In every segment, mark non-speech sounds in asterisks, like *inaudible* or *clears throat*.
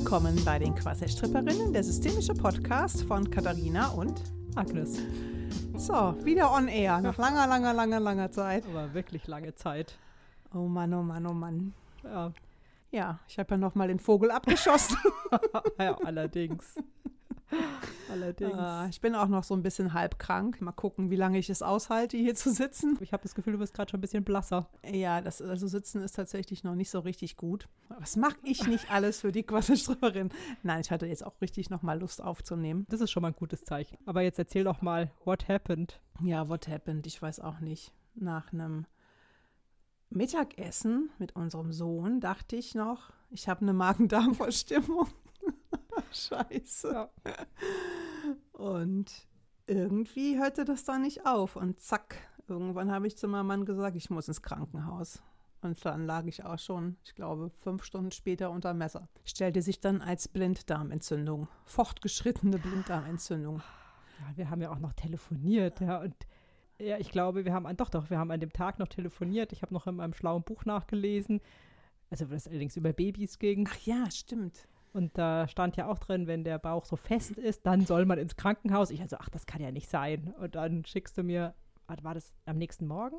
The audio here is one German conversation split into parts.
willkommen bei den Quasselstripperinnen, der systemische Podcast von Katharina und Agnes. So, wieder on air, nach langer, langer, langer, langer Zeit. Aber wirklich lange Zeit. Oh Mann, oh Mann, oh Mann. Ja, Ja, ich habe ja noch mal den Vogel abgeschossen. *laughs* ja allerdings. *laughs* allerdings. Ah, ich bin auch noch so ein bisschen halb krank. Mal gucken, wie lange ich es aushalte, hier zu sitzen. Ich habe das Gefühl, du bist gerade schon ein bisschen blasser. Ja, das also Sitzen ist tatsächlich noch nicht so richtig gut. Was mache ich nicht alles für die Quasselstripperin? Nein, ich hatte jetzt auch richtig noch mal Lust aufzunehmen. Das ist schon mal ein gutes Zeichen. Aber jetzt erzähl doch mal, what happened? Ja, what happened? Ich weiß auch nicht. Nach einem Mittagessen mit unserem Sohn dachte ich noch, ich habe eine Magen-Darm-Verstimmung. *laughs* Scheiße. Ja. Und irgendwie hörte das dann nicht auf. Und zack, irgendwann habe ich zu meinem Mann gesagt, ich muss ins Krankenhaus. Und dann lag ich auch schon, ich glaube, fünf Stunden später unter Messer. Stellte sich dann als Blinddarmentzündung, fortgeschrittene Blinddarmentzündung. Ja, wir haben ja auch noch telefoniert, ja. Und ja, ich glaube, wir haben an, doch, doch, wir haben an dem Tag noch telefoniert. Ich habe noch in meinem schlauen Buch nachgelesen. Also, was allerdings über Babys ging. Ach ja, stimmt. Und da stand ja auch drin, wenn der Bauch so fest ist, dann soll man ins Krankenhaus. Ich also, ach, das kann ja nicht sein. Und dann schickst du mir, warte, war das am nächsten Morgen?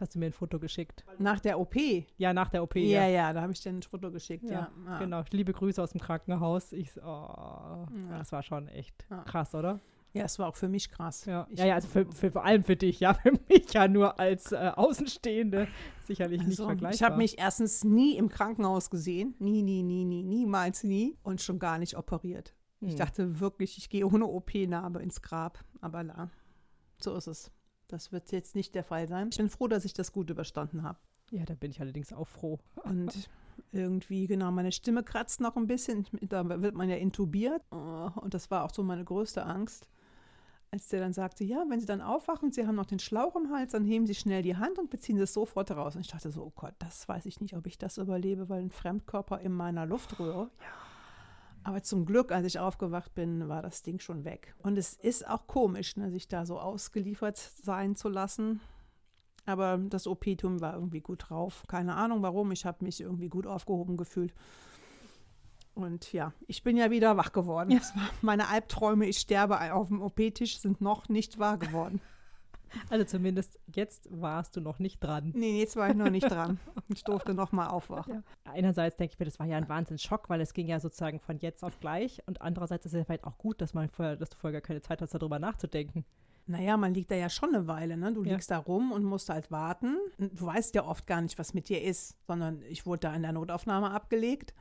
Hast du mir ein Foto geschickt? Nach der OP. Ja, nach der OP. Ja, ja, da habe ich dir ein Foto geschickt, ja. Ja, Ah. genau. Liebe Grüße aus dem Krankenhaus. Ich, so, oh, das war schon echt Ja. krass, oder? Ja, es war auch für mich krass. Ja, Ich- ja, ja also für, für, vor allem für dich, ja, *laughs* für mich ja nur als äh, Außenstehende *laughs* sicherlich nicht Also, vergleichbar. ich habe mich erstens nie im Krankenhaus gesehen. Nie, nie, nie, nie, niemals nie. Und schon gar nicht operiert. Ich Hm. dachte wirklich, ich gehe ohne OP-Narbe ins Grab. Aber la, so ist es. Das wird jetzt nicht der Fall sein. Ich bin froh, dass ich das gut überstanden habe. Ja, da bin ich allerdings auch froh. *laughs* Und irgendwie, genau, meine Stimme kratzt noch ein bisschen. Da wird man ja intubiert. Oh, Und das war auch so meine größte Angst. Als der dann sagte, ja, wenn Sie dann aufwachen, Sie haben noch den Schlauch im Hals, dann heben Sie schnell die Hand und beziehen Sie es sofort raus. Und ich dachte so, oh Gott, das weiß ich nicht, ob ich das überlebe, weil ein Fremdkörper in meiner Luftröhre. Aber zum Glück, als ich aufgewacht bin, war das Ding schon weg. Und es ist auch komisch, ne, sich da so ausgeliefert sein zu lassen. Aber das OP-Tum war irgendwie gut drauf. Keine Ahnung warum. Ich habe mich irgendwie gut aufgehoben gefühlt. Und ja, ich bin ja wieder wach geworden. War meine Albträume, ich sterbe auf dem OP-Tisch, sind noch nicht wahr geworden. Also zumindest jetzt warst du noch nicht dran. Nee, jetzt war ich noch nicht *laughs* dran. Ich durfte noch mal aufwachen. Einerseits denke ich mir, das war ja ein Wahnsinnsschock, weil es ging ja sozusagen von jetzt auf gleich. Und andererseits ist es ja vielleicht auch gut, dass, man vorher, dass du vorher gar keine Zeit hast, darüber nachzudenken. Naja, man liegt da ja schon eine Weile. Ne? Du Ja. liegst da rum und musst halt warten. Du weißt ja oft gar nicht, was mit dir ist, sondern ich wurde da in der Notaufnahme abgelegt.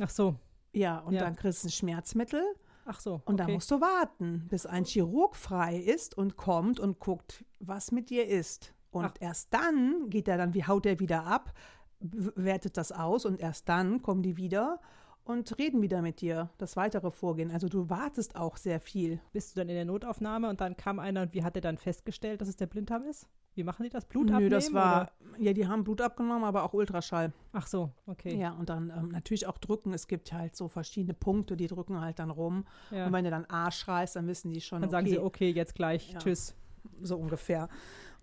Ach so, Ja, und Ja. dann kriegst du ein Schmerzmittel. ach so. Und okay. da musst du warten, bis ein Chirurg frei ist und kommt und guckt, was mit dir ist. Und Ach. erst dann geht er dann, wie haut er wieder ab, wertet das aus und erst dann kommen die wieder und reden wieder mit dir, das weitere Vorgehen. Also du wartest auch sehr viel. Bist du dann in der Notaufnahme und dann kam einer und wie hat er dann festgestellt, dass es der Blinddarm ist? Wie machen die das? Blut Nö, abnehmen? das war, Oder? ja, die haben Blut abgenommen, aber auch Ultraschall. Ach so, okay. Ja, und dann ähm, natürlich auch drücken. Es gibt halt so verschiedene Punkte, die drücken halt dann rum. Ja. Und wenn du dann A schreist, dann wissen die schon, Dann sagen okay, sie, okay, jetzt gleich, Ja. tschüss. so ungefähr.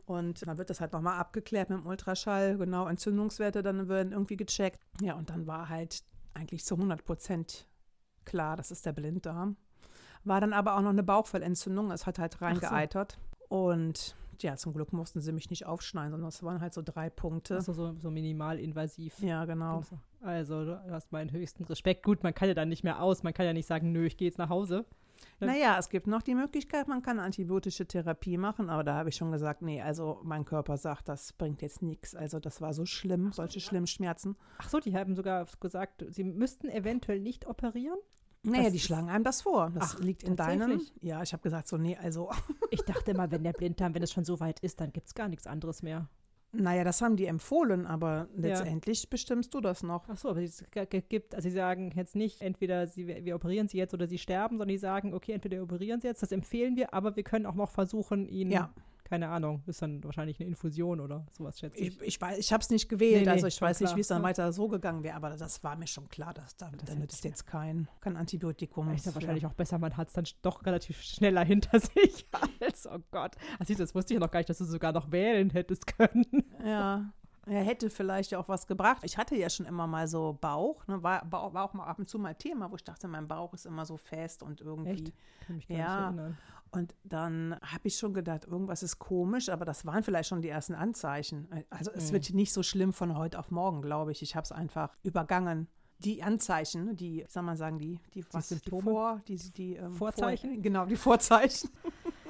Und dann wird das halt nochmal abgeklärt mit dem Ultraschall, genau, Entzündungswerte dann werden irgendwie gecheckt. Ja, und dann war halt eigentlich zu 100 Prozent klar, das ist der Blinddarm. War dann aber auch noch eine Bauchfellentzündung, es hat halt reingeeitert. Und ja, zum Glück mussten sie mich nicht aufschneiden, sondern es waren halt so drei Punkte. Also so, so minimal invasiv. Ja, genau. Also, du hast meinen höchsten Respekt. Gut, man kann ja dann nicht mehr aus. Man kann ja nicht sagen, nö, ich gehe jetzt nach Hause. Ja. Naja, es gibt noch die Möglichkeit, man kann antibiotische Therapie machen, aber da habe ich schon gesagt, nee, also mein Körper sagt, das bringt jetzt nichts. Also das war so schlimm, solche schlimmen Schmerzen. Ach so, die haben sogar gesagt, sie müssten eventuell nicht operieren. Naja, Das die schlagen einem das vor. Das Ach, liegt in deinem. Ja, ich habe gesagt, so, nee, also, *laughs* Ich dachte immer, wenn der Blinddarm, wenn es schon so weit ist, dann gibt es gar nichts anderes mehr. naja, das haben die empfohlen, aber letztendlich bestimmst du das noch. Ach so, aber es gibt, also sie sagen jetzt nicht, entweder sie, wir operieren sie jetzt oder sie sterben, sondern die sagen, okay, entweder wir operieren sie jetzt, das empfehlen wir, aber wir können auch noch versuchen, ihn, Ja. Keine Ahnung, ist dann wahrscheinlich eine Infusion oder sowas, schätze ich. Ich, ich weiß, ich habe es nicht gewählt, Nee, also ich weiß nicht, klar. wie es dann Ja. weiter so gegangen wäre, aber das war mir schon klar, dass da, da hätte nützt jetzt kein, kein Antibiotikum. Ist ja wahrscheinlich auch besser, man hat es dann doch relativ schneller hinter *laughs* sich als, oh Gott. Also, das wusste ich ja noch gar nicht, dass du sogar noch wählen hättest können. *laughs* Ja, Er hätte vielleicht auch was gebracht. Ich hatte ja schon immer mal so Bauch, ne? war, war, war auch mal ab und zu mal Thema, wo ich dachte, mein Bauch ist immer so fest und irgendwie. Echt? Kann mich gar Ja. nicht erinnern. Und dann habe ich schon gedacht, irgendwas ist komisch, aber das waren vielleicht schon die ersten Anzeichen. Also es Mhm. wird nicht so schlimm von heute auf morgen, glaube ich. Ich habe es einfach übergangen. Die Anzeichen, die, wie soll man sagen, die, die, was, die, Symptome? Vor, die, die ähm, Vorzeichen? Vor, genau, die Vorzeichen. *laughs*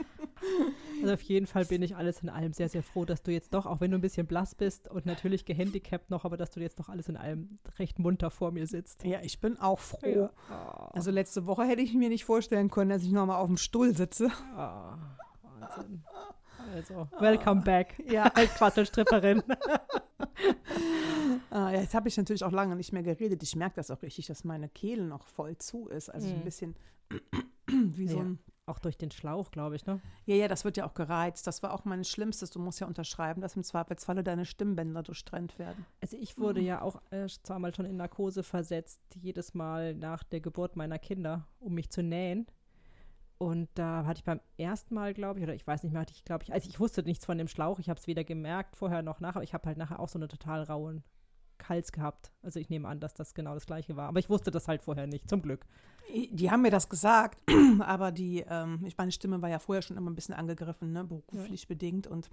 Also auf jeden Fall bin ich alles in allem sehr, sehr froh, dass du jetzt doch, auch wenn du ein bisschen blass bist und natürlich gehandicapt noch, aber dass du jetzt doch alles in allem recht munter vor mir sitzt. Ja, ich bin auch froh. Ah, Also letzte Woche hätte ich mir nicht vorstellen können, dass ich nochmal auf dem Stuhl sitze. ah, Wahnsinn. Also, welcome back Ja, *laughs* als Quasselstripperin. *laughs* ah, ja, jetzt habe ich natürlich auch lange nicht mehr geredet. Ich merke das auch richtig, dass meine Kehle noch voll zu ist. Also so ein Mhm. bisschen *clears throat* wie so Ja. ein Auch durch den Schlauch, glaube ich, ne? Ja, ja, das wird ja auch gereizt. Das war auch mein Schlimmstes. Du musst ja unterschreiben, dass im Zweifelsfalle deine Stimmbänder durchtrennt werden. Also ich wurde ja auch äh, zweimal schon in Narkose versetzt, jedes Mal nach der Geburt meiner Kinder, um mich zu nähen. Und da hatte ich beim ersten Mal, glaube ich, oder ich weiß nicht mehr, hatte ich, glaube ich, also ich wusste nichts von dem Schlauch, ich habe es weder gemerkt, vorher noch nachher, aber ich habe halt nachher auch so eine total rauen Hals gehabt. Also ich nehme an, dass das genau das gleiche war. Aber ich wusste das halt vorher nicht, zum Glück. Die haben mir das gesagt, *clears throat* aber die, ähm, ich meine Stimme war ja vorher schon immer ein bisschen angegriffen, ne, beruflich bedingt und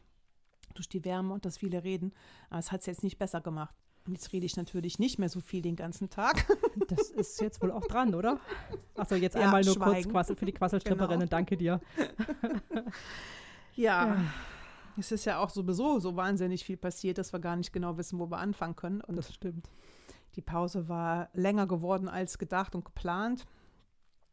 durch die Wärme und das viele Reden. Aber es hat es jetzt nicht besser gemacht. Jetzt rede ich natürlich nicht mehr so viel den ganzen Tag. *laughs* Das ist jetzt wohl auch dran, oder? Achso, jetzt Ja, einmal nur kurz schweigen. Quassel für die Quasselstripperinnen. Genau. Danke dir. *laughs* Ja, es ist ja auch sowieso so wahnsinnig viel passiert, dass wir gar nicht genau wissen, wo wir anfangen können. Und Das stimmt. die Pause war länger geworden als gedacht und geplant.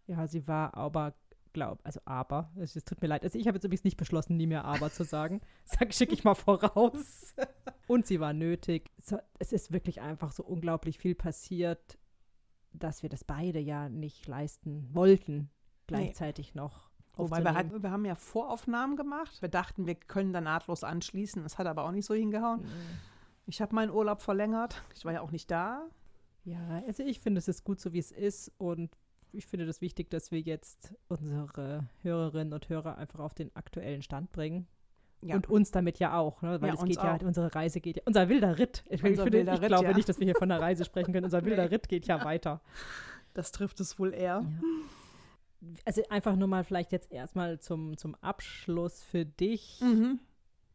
Ja, sie war aber, glaub, also aber, es, tut mir leid. Also ich habe jetzt übrigens nicht beschlossen, nie mehr aber zu sagen. *laughs* Sag, schicke ich mal voraus. Und sie war nötig. Es ist wirklich einfach so unglaublich viel passiert, dass wir das beide ja nicht leisten wollten, gleichzeitig noch. Wobei wir, wir haben ja Voraufnahmen gemacht. Wir dachten, wir können da nahtlos anschließen. Das hat aber auch nicht so hingehauen. Mhm. Ich habe meinen Urlaub verlängert. Ich war ja auch nicht da. Ja, also ich finde, es ist gut so, wie es ist und ich finde das wichtig, dass wir jetzt unsere Hörerinnen und Hörer einfach auf den aktuellen Stand bringen. Ja. Und uns damit ja auch, ne? weil Ja, es geht ja, auch. unsere Reise geht ja, unser wilder Ritt. Ich, Unser finde, wilder ich Ritt, glaube ja. nicht, dass wir hier von einer Reise sprechen können. Unser *laughs* wilder Nee. Ritt geht ja weiter. Das trifft es wohl eher. Also einfach nur mal vielleicht jetzt erstmal zum, zum Abschluss für dich. Mhm.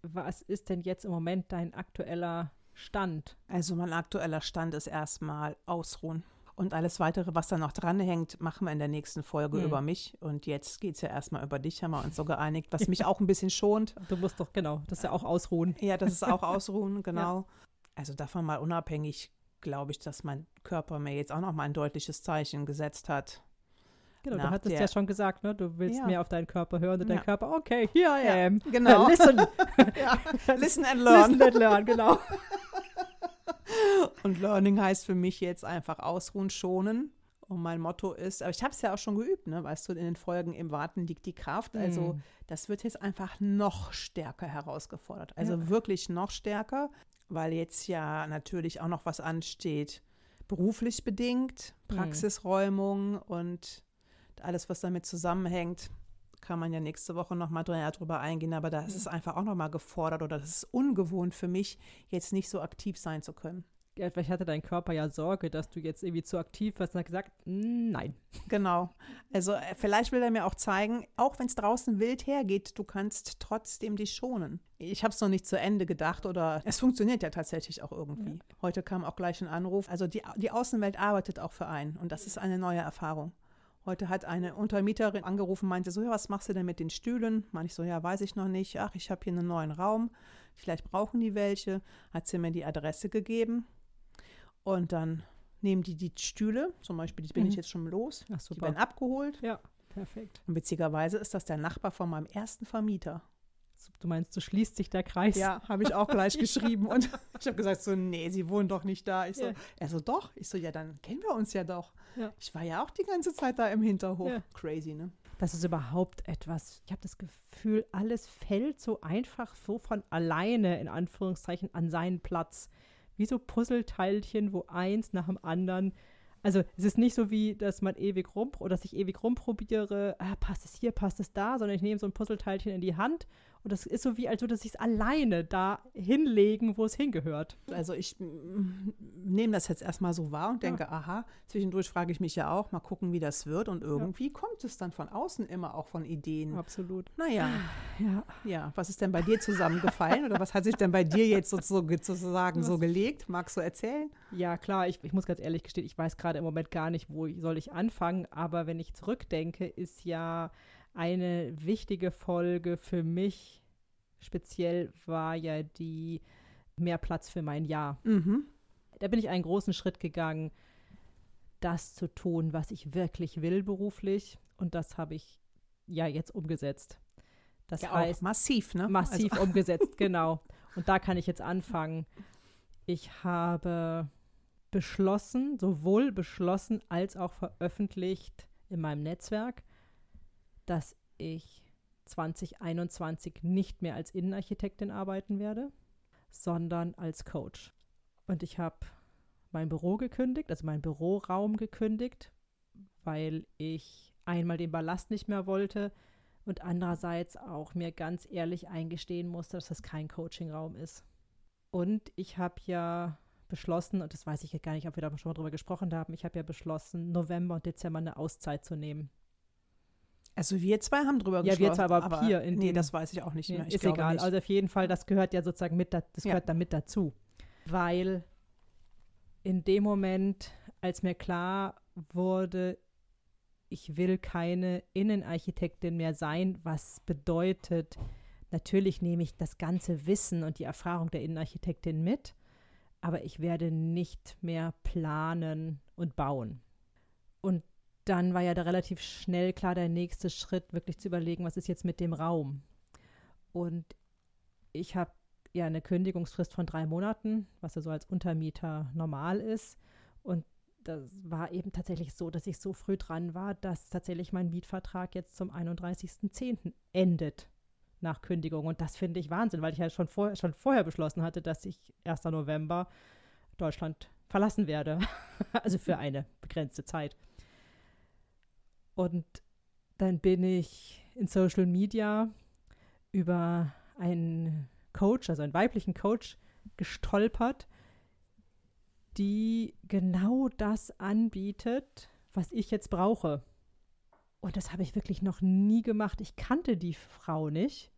Was ist denn jetzt im Moment dein aktueller Stand? Also mein aktueller Stand ist erstmal ausruhen. Und alles weitere, was da noch dranhängt, machen wir in der nächsten Folge Hm. über mich. Und jetzt geht es ja erstmal über dich, haben wir uns so *laughs* geeinigt, was mich auch ein bisschen schont. Du musst doch, genau, das ist ja auch ausruhen. Ja, das ist auch ausruhen, *laughs* genau. Also davon mal unabhängig, glaube ich, dass mein Körper mir jetzt auch noch mal ein deutliches Zeichen gesetzt hat. Genau, du hattest ja schon gesagt, ne? Du willst Ja. mehr auf deinen Körper hören und dein Ja. Körper, okay, here I am. genau. Listen, *laughs* ja. Listen and learn. listen and learn, genau. Und Learning heißt für mich jetzt einfach ausruhen, schonen. Und mein Motto ist, aber ich habe es ja auch schon geübt, ne? weißt du, in den Folgen im Warten liegt die Kraft. Also Mm. das wird jetzt einfach noch stärker herausgefordert. Also Ja. wirklich noch stärker, weil jetzt ja natürlich auch noch was ansteht. Beruflich bedingt, Mhm. Praxisräumung und alles, was damit zusammenhängt, kann man ja nächste Woche nochmal drüber eingehen. Aber da ist es einfach auch nochmal gefordert oder das ist ungewohnt für mich, jetzt nicht so aktiv sein zu können. Ja, vielleicht hatte dein Körper ja Sorge, dass du jetzt irgendwie zu aktiv warst und hat gesagt, "Mm, nein. Genau. Also äh, vielleicht will er mir auch zeigen, auch wenn es draußen wild hergeht, du kannst trotzdem dich schonen. Ich habe es noch nicht zu Ende gedacht oder es funktioniert ja tatsächlich auch irgendwie. Heute kam auch gleich ein Anruf. Also die, die Außenwelt arbeitet auch für einen und das ist eine neue Erfahrung. Heute hat eine Untermieterin angerufen, meinte so, ja, was machst du denn mit den Stühlen? Meinte ich so, ja, weiß ich noch nicht. Ach, ich habe hier einen neuen Raum. Vielleicht brauchen die welche. Hat sie mir die Adresse gegeben. Und dann nehmen die die Stühle, zum Beispiel, die bin ich Mhm. jetzt schon los. Ach, Die werden abgeholt. Ja, perfekt. Und witzigerweise ist das der Nachbar von meinem ersten Vermieter. Du meinst, so schließt sich der Kreis? Ja, habe ich auch gleich *laughs* geschrieben. Und ich habe gesagt, so, nee, sie wohnen doch nicht da. Ich so, Ja. er so, doch. Ich so, ja, dann kennen wir uns ja doch. Ja. Ich war ja auch die ganze Zeit da im Hinterhof. Ja. Crazy, ne? Das ist überhaupt etwas. Ich habe das Gefühl, alles fällt so einfach so von alleine, in Anführungszeichen, an seinen Platz. Wie so Puzzleteilchen, wo eins nach dem anderen Also es ist nicht so wie, dass man ewig rum oder dass ich ewig rumprobiere, ah, passt es hier, passt es da, sondern ich nehme so ein Puzzleteilchen in die Hand und das ist so wie, als würde es sich alleine da hinlegen, wo es hingehört. Also ich mm, nehme das jetzt erstmal so wahr und denke, ja. aha, zwischendurch frage ich mich ja auch, mal gucken, wie das wird. Und irgendwie ja. kommt es dann von außen immer auch von Ideen. Absolut. Naja. Ja. Ja. Was ist denn bei dir zusammengefallen oder was hat sich denn bei dir jetzt sozusagen so gelegt? Magst du erzählen? Ja, klar, ich, ich muss ganz ehrlich gestehen, ich weiß gerade im Moment gar nicht, wo ich, soll ich anfangen, aber wenn ich zurückdenke, ist ja eine wichtige Folge für mich speziell war ja die mehr Platz für mein Jahr. Mhm. Da bin ich einen großen Schritt gegangen, das zu tun, was ich wirklich will beruflich. Und das habe ich ja jetzt umgesetzt. Das ja, heißt massiv, ne? Massiv also. *laughs* umgesetzt, genau. Und da kann ich jetzt anfangen. Ich habe beschlossen, sowohl beschlossen als auch veröffentlicht in meinem Netzwerk, dass ich 2021 nicht mehr als Innenarchitektin arbeiten werde, sondern als Coach. Und ich habe mein Büro gekündigt, also meinen Büroraum gekündigt, weil ich einmal den Ballast nicht mehr wollte und andererseits auch mir ganz ehrlich eingestehen musste, dass das kein Coachingraum ist. Und ich habe ja beschlossen, und das weiß ich gar nicht, ob wir da schon mal drüber gesprochen haben, ich habe ja beschlossen, November und Dezember eine Auszeit zu nehmen. Also wir zwei haben drüber gesprochen. Ja, wir zwei, aber, aber hier. In nee, das weiß ich auch nicht mehr. Ich ist egal. Nicht. Also auf jeden Fall, das gehört ja sozusagen mit, das ja. gehört da mit dazu. Weil in dem Moment, als mir klar wurde, ich will keine Innenarchitektin mehr sein, was bedeutet, natürlich nehme ich das ganze Wissen und die Erfahrung der Innenarchitektin mit, aber ich werde nicht mehr planen und bauen. Und dann war ja da relativ schnell klar der nächste Schritt, wirklich zu überlegen, was ist jetzt mit dem Raum. Und ich habe ja eine Kündigungsfrist von drei Monaten, was ja so als Untermieter normal ist. Und das war eben tatsächlich so, dass ich so früh dran war, dass tatsächlich mein Mietvertrag jetzt zum 31.10. endet nach Kündigung. Und das finde ich Wahnsinn, weil ich ja schon, vor, schon vorher beschlossen hatte, dass ich 1. November Deutschland verlassen werde. *laughs* also für eine begrenzte Zeit. Und dann bin ich in Social Media über einen Coach, also einen weiblichen Coach, gestolpert, die genau das anbietet, was ich jetzt brauche. Und das habe ich wirklich noch nie gemacht. Ich kannte die Frau nicht,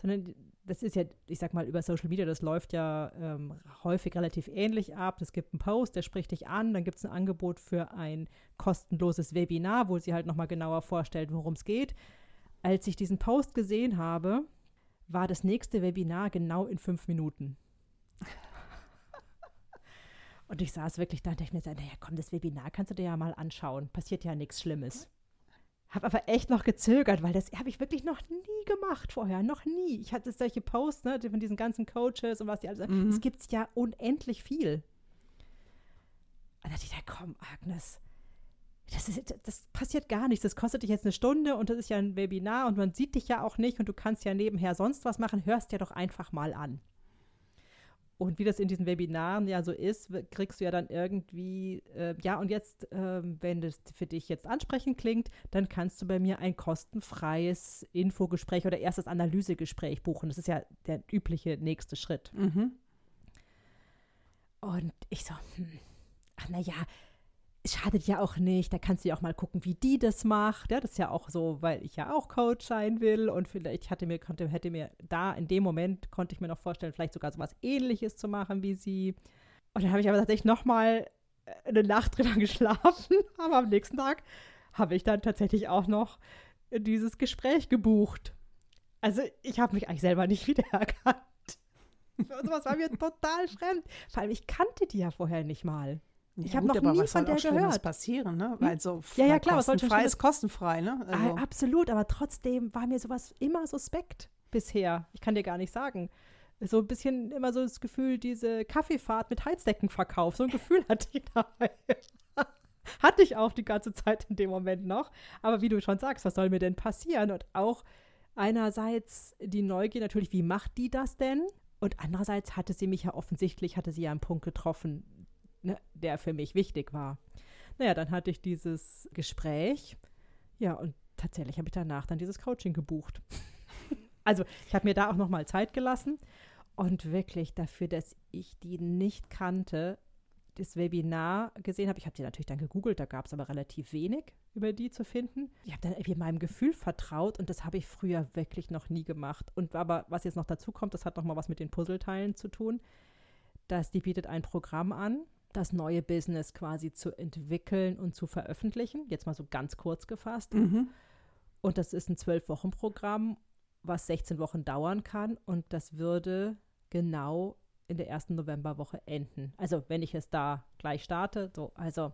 sondern das ist ja, ich sag mal, über Social Media, das läuft ja ähm, häufig relativ ähnlich ab. Es gibt einen Post, der spricht dich an, dann gibt es ein Angebot für ein kostenloses Webinar, wo sie halt nochmal genauer vorstellt, worum es geht. Als ich diesen Post gesehen habe, war das nächste Webinar genau in fünf Minuten. Und ich saß wirklich da und dachte mir, naja, komm, das Webinar kannst du dir ja mal anschauen. Passiert ja nichts Schlimmes. Habe aber echt noch gezögert, weil das habe ich wirklich noch nie gemacht vorher. Noch nie. Ich hatte solche Posts ne, von diesen ganzen Coaches und was die alles. Mhm. Es gibt ja unendlich viel. Und da dachte ich, komm, Agnes, das, ist, das passiert gar nichts. Das kostet dich jetzt eine Stunde und das ist ja ein Webinar und man sieht dich ja auch nicht und du kannst ja nebenher sonst was machen. Hörst dir doch einfach mal an. Und wie das in diesen Webinaren ja so ist, kriegst du ja dann irgendwie, äh, ja, und jetzt, äh, wenn das für dich jetzt ansprechend klingt, dann kannst du bei mir ein kostenfreies Infogespräch oder erstes Analysegespräch buchen. Das ist ja der übliche nächste Schritt. Mhm. Und ich so, hm, ach naja, schadet ja auch nicht. Da kannst du ja auch mal gucken, wie die das macht. Ja, das ist ja auch so, weil ich ja auch Coach sein will und vielleicht hatte mir, konnte, hätte mir da in dem Moment konnte ich mir noch vorstellen, vielleicht sogar so was ähnliches zu machen wie sie. Und dann habe ich aber tatsächlich nochmal äh, eine Nacht *laughs* drüber geschlafen, aber am nächsten Tag habe ich dann tatsächlich auch noch dieses Gespräch gebucht. Also ich habe mich eigentlich selber nicht *laughs* wiedererkannt. Sowas war mir total fremd. Vor allem, ich kannte die ja vorher nicht mal. Ich ja, habe noch nie von der gehört. passieren, ne? Hm? Weil so ja, ja, klar, kostenfrei ist kostenfrei, ne? Ah, also. absolut, aber trotzdem war mir sowas immer suspekt bisher. Ich kann dir gar nicht sagen. So ein bisschen immer so das Gefühl, diese Kaffeefahrt mit Heizdeckenverkauf. So ein Gefühl hatte ich dabei. *laughs* hatte ich auch die ganze Zeit in dem Moment noch. Aber wie du schon sagst, was soll mir denn passieren? Und auch einerseits die Neugier natürlich, wie macht die das denn? Und andererseits hatte sie mich ja offensichtlich, hatte sie ja einen Punkt getroffen, ne, der für mich wichtig war. Naja, dann hatte ich dieses Gespräch. Ja, und tatsächlich habe ich danach dann dieses Coaching gebucht. *laughs* also ich habe mir da auch noch mal Zeit gelassen und wirklich dafür, dass ich die nicht kannte, das Webinar gesehen habe. Ich habe die natürlich dann gegoogelt, da gab es aber relativ wenig über die zu finden. Ich habe dann irgendwie meinem Gefühl vertraut und das habe ich früher wirklich noch nie gemacht. Und aber was jetzt noch dazu kommt, das hat noch mal was mit den Puzzleteilen zu tun, dass die bietet ein Programm an, das neue Business quasi zu entwickeln und zu veröffentlichen. Jetzt mal so ganz kurz gefasst. Mhm. Und das ist ein Zwölf-Wochen-Programm, was 16 Wochen dauern kann. Und das würde genau in der ersten Novemberwoche enden. Also wenn ich es da gleich starte, so, also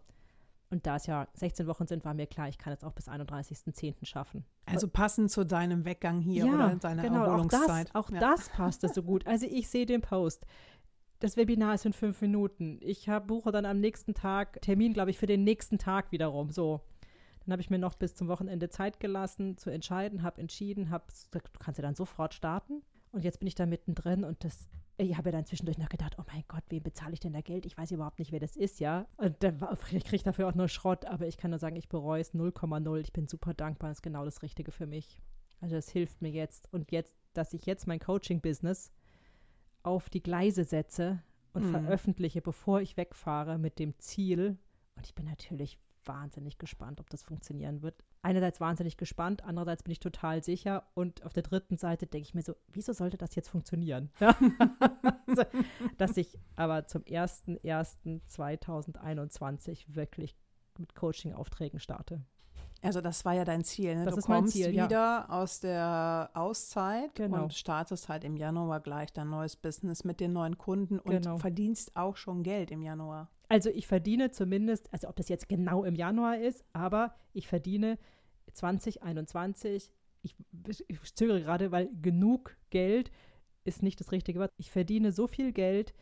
und da es ja 16 Wochen sind, war mir klar, ich kann es auch bis 31.10. schaffen. Also passend zu deinem Weggang hier ja, oder deiner genau, Erholungszeit. Auch das, auch ja. das passte so gut. Also ich sehe den Post. Das Webinar ist in fünf Minuten. Ich hab, buche dann am nächsten Tag Termin, glaube ich, für den nächsten Tag wiederum. So. Dann habe ich mir noch bis zum Wochenende Zeit gelassen zu entscheiden, habe entschieden, hab, du kannst ja dann sofort starten. Und jetzt bin ich da mittendrin und das, ich habe ja dann zwischendurch noch gedacht, oh mein Gott, wem bezahle ich denn da Geld? Ich weiß überhaupt nicht, wer das ist, ja. Und dann war, *laughs* ich kriege dafür auch nur Schrott, aber ich kann nur sagen, ich bereue es 0,0. Ich bin super dankbar, das ist genau das Richtige für mich. Also das hilft mir jetzt. Und jetzt, dass ich jetzt mein Coaching-Business auf die Gleise setze und Mhm. veröffentliche, bevor ich wegfahre mit dem Ziel. Und ich bin natürlich wahnsinnig gespannt, ob das funktionieren wird. Einerseits wahnsinnig gespannt, andererseits bin ich total sicher. Und auf der dritten Seite denke ich mir so, wieso sollte das jetzt funktionieren? *laughs* Also, Dass ich aber zum 01.01.2021 wirklich mit Coaching-Aufträgen starte. Also das war ja dein Ziel. Ne? Das du ist mein kommst Ziel, ja. wieder aus der Auszeit Genau. und startest halt im Januar gleich dein neues Business mit den neuen Kunden und Genau. verdienst auch schon Geld im Januar. Also ich verdiene zumindest, also ob das jetzt genau im Januar ist, aber ich verdiene 2021, ich, ich zögere gerade, weil genug Geld ist nicht das richtige Wort. Ich verdiene so viel Geld,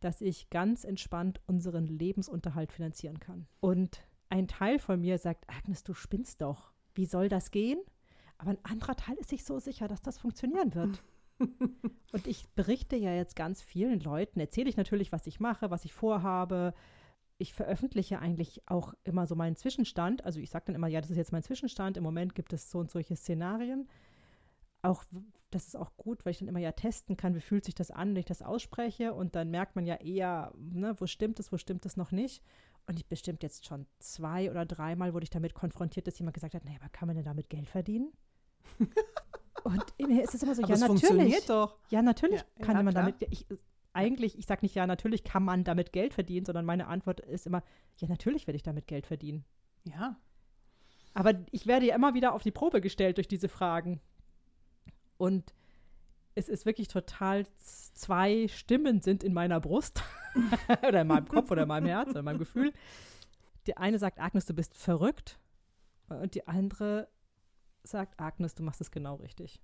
dass ich ganz entspannt unseren Lebensunterhalt finanzieren kann. Und ein Teil von mir sagt, Agnes, du spinnst doch. Wie soll das gehen? Aber ein anderer Teil ist sich so sicher, dass das funktionieren wird. *laughs* Und ich berichte ja jetzt ganz vielen Leuten, erzähle ich natürlich, was ich mache, was ich vorhabe. Ich veröffentliche eigentlich auch immer so meinen Zwischenstand. Also ich sage dann immer, ja, das ist jetzt mein Zwischenstand. Im Moment gibt es so und solche Szenarien. Auch das ist auch gut, weil ich dann immer ja testen kann, wie fühlt sich das an, wenn ich das ausspreche. Und dann merkt man ja eher, ne, wo stimmt es, wo stimmt es noch nicht. Und ich bestimmt jetzt schon zwei oder dreimal wurde ich damit konfrontiert, dass jemand gesagt hat, naja, aber kann man denn damit Geld verdienen? *laughs* Und mir ist es immer so, Aber ja, natürlich. funktioniert doch. Ja, natürlich Ja, kann ja, man klar. damit, ich, eigentlich, ich sage nicht, ja, natürlich kann man damit Geld verdienen, sondern meine Antwort ist immer, ja, natürlich werde ich damit Geld verdienen. Ja. Aber ich werde ja immer wieder auf die Probe gestellt durch diese Fragen. Und es ist wirklich total, zwei Stimmen sind in meiner Brust *laughs* oder in meinem Kopf oder in meinem Herz oder in meinem Gefühl. Die eine sagt, Agnes, du bist verrückt. Und die andere sagt, Agnes, du machst es genau richtig.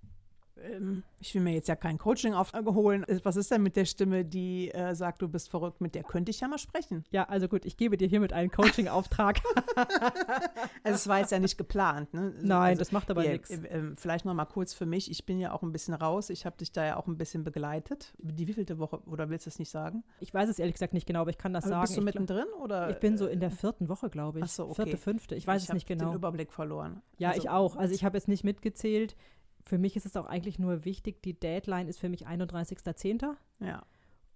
Ähm, ich will mir jetzt ja kein Coaching aufholen. Was ist denn mit der Stimme, die äh, sagt, du bist verrückt? Mit der könnte ich ja mal sprechen. Ja, also gut, ich gebe dir hiermit einen Coaching-Auftrag. *laughs* *laughs* Also es war jetzt ja nicht geplant. Ne? Nein, also, das macht aber ja, nichts. äh, äh, Vielleicht noch mal kurz für mich. Ich bin ja auch ein bisschen raus. Ich habe dich da ja auch ein bisschen begleitet. Die wievielte Woche, oder willst du es nicht sagen? Ich weiß es ehrlich gesagt nicht genau, aber ich kann das Aber sagen. bist du ich, mittendrin? Oder? ich bin so in der vierten Woche, glaube ich. Ach so, okay. Vierte, fünfte. Ich weiß es hab nicht genau. den Überblick verloren. Ja, Also, ich auch. Also ich habe jetzt nicht mitgezählt. Für mich ist es auch eigentlich nur wichtig, die Deadline ist für mich 31.10. Ja.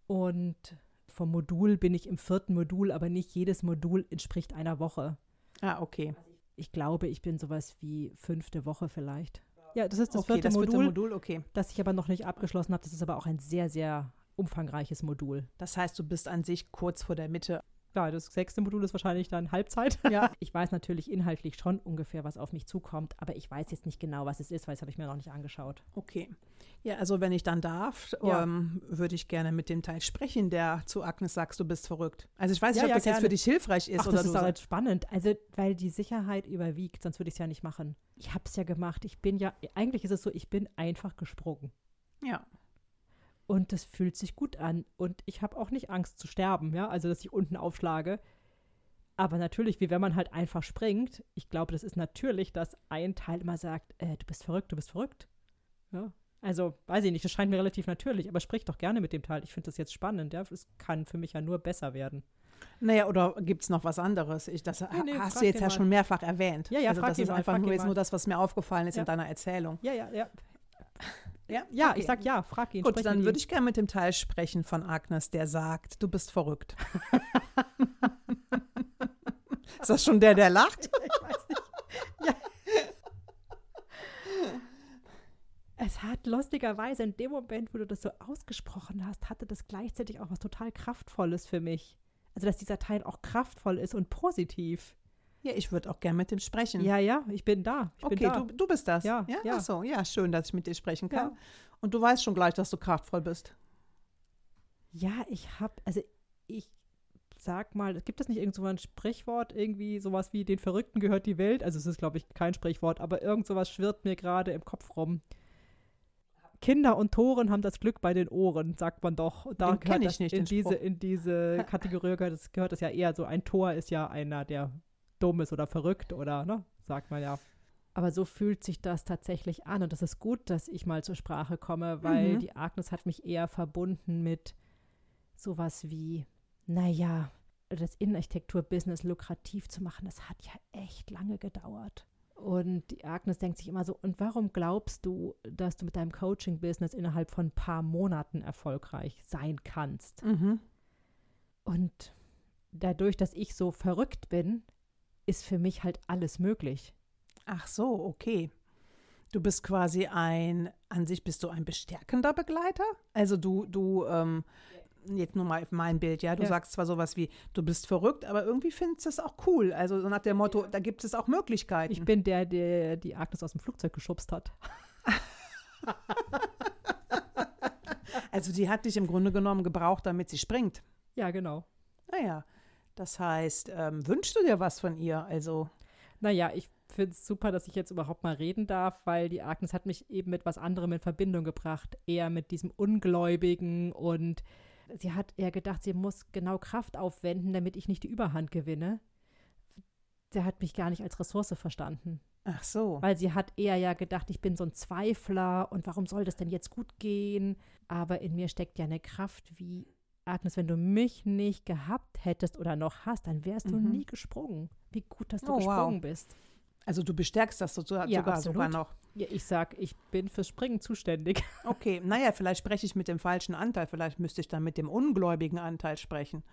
Und vom Modul bin ich im vierten Modul, aber nicht jedes Modul entspricht einer Woche. Ah, okay. Ich glaube, ich bin sowas wie fünfte Woche vielleicht. Ja, das ist das okay, vierte das Modul, vierte Modul, okay. das ich aber noch nicht abgeschlossen habe. Das ist aber auch ein sehr, sehr umfangreiches Modul. Das heißt, du bist an sich kurz vor der Mitte. Ja, das sechste Modul ist wahrscheinlich dann Halbzeit. Ja. *laughs* Ich weiß natürlich inhaltlich schon ungefähr, was auf mich zukommt, aber ich weiß jetzt nicht genau, was es ist, weil das habe ich mir noch nicht angeschaut. Okay. Ja, also wenn ich dann darf, Ja. ähm, würde ich gerne mit dem Teil sprechen, der zu Agnes sagst, du bist verrückt. Also ich weiß nicht, Ja, ob ja, das jetzt gerne. für dich hilfreich ist Ach, oder das ist jetzt spannend. Also, weil die Sicherheit überwiegt, sonst würde ich es ja nicht machen. Ich habe es ja gemacht. Ich bin ja, eigentlich ist es so, ich bin einfach gesprungen. ja. Und das fühlt sich gut an. Und ich habe auch nicht Angst zu sterben, ja, also dass ich unten aufschlage. Aber natürlich, wie wenn man halt einfach springt, ich glaube, das ist natürlich, dass ein Teil immer sagt, äh, du bist verrückt, du bist verrückt. Ja. Also, weiß ich nicht, das scheint mir relativ natürlich, aber sprich doch gerne mit dem Teil. Ich finde das jetzt spannend, ja. Es kann für mich ja nur besser werden. Naja, oder gibt es noch was anderes? Ich, das Nee, nee, hast du jetzt ja mal. schon mehrfach erwähnt. Ja, ja, also frag das ist mal, einfach nur jetzt mal. nur das, was mir aufgefallen ist Ja. in deiner Erzählung. Ja, ja, ja. Ja, Ja, okay. ich sag ja, frag ihn. Gut, dann würde ich gerne mit dem Teil sprechen von Agnes, der sagt, du bist verrückt. *laughs* ist das schon der, der lacht? *laughs* ich weiß nicht. Ja. Es hat lustigerweise in dem Moment, wo du das so ausgesprochen hast, hatte das gleichzeitig auch was total Kraftvolles für mich. Also, dass dieser Teil auch kraftvoll ist und positiv. Ja, ich würde auch gerne mit dem sprechen. Ja, ja, ich bin da. Ich bin okay, da. du, du bist das. Ja, ja? ja. Ach so, ja, schön, dass ich mit dir sprechen kann. Ja. Und du weißt schon gleich, dass du kraftvoll bist. Ja, ich habe, also ich sag mal, gibt es nicht irgend so ein Sprichwort, irgendwie sowas wie den Verrückten gehört die Welt? Also es ist, glaube ich, kein Sprichwort, aber irgend sowas schwirrt mir gerade im Kopf rum. Kinder und Toren haben das Glück bei den Ohren, sagt man doch. Und da Den gehört ich das nicht, in diese, in diese *laughs* Kategorie gehört das, gehört das ja eher so. Ein Tor ist ja einer, der dumm ist oder verrückt oder, ne, sagt man ja. Aber so fühlt sich das tatsächlich an und das ist gut, dass ich mal zur Sprache komme, weil Mhm. die Agnes hat mich eher verbunden mit sowas wie, naja, das Innenarchitektur-Business lukrativ zu machen, das hat ja echt lange gedauert. Und die Agnes denkt sich immer so, und warum glaubst du, dass du mit deinem Coaching-Business innerhalb von ein paar Monaten erfolgreich sein kannst? Mhm. Und dadurch, dass ich so verrückt bin, ist für mich halt alles möglich. Ach so, okay. Du bist quasi ein, an sich bist du ein bestärkender Begleiter? Also du, du, ähm, jetzt nur mal mein Bild, ja, du Ja. sagst zwar sowas wie, du bist verrückt, aber irgendwie findest du es auch cool. Also so nach dem Motto, da gibt es auch Möglichkeiten. Ich bin der, der die Agnes aus dem Flugzeug geschubst hat. *laughs* also die hat dich im Grunde genommen gebraucht, damit sie springt. Ja, genau. Naja, das heißt, ähm, wünschst du dir was von ihr? Also, Naja, ich finde es super, dass ich jetzt überhaupt mal reden darf, weil die Agnes hat mich eben mit was anderem in Verbindung gebracht. Eher mit diesem Ungläubigen und sie hat eher gedacht, sie muss genau Kraft aufwenden, damit ich nicht die Überhand gewinne. Sie hat mich gar nicht als Ressource verstanden. ach so. Weil sie hat eher ja gedacht, ich bin so ein Zweifler und warum soll das denn jetzt gut gehen? Aber in mir steckt ja eine Kraft wie, Agnes, wenn du mich nicht gehabt hättest oder noch hast, dann wärst du Mhm. nie gesprungen. Wie gut, dass du Oh, wow. gesprungen bist. Also du bestärkst das sogar, Ja, sogar, sogar noch. Ja, ich sag, ich bin fürs Springen zuständig. *laughs* Okay, naja, vielleicht spreche ich mit dem falschen Anteil. Vielleicht müsste ich dann mit dem ungläubigen Anteil sprechen.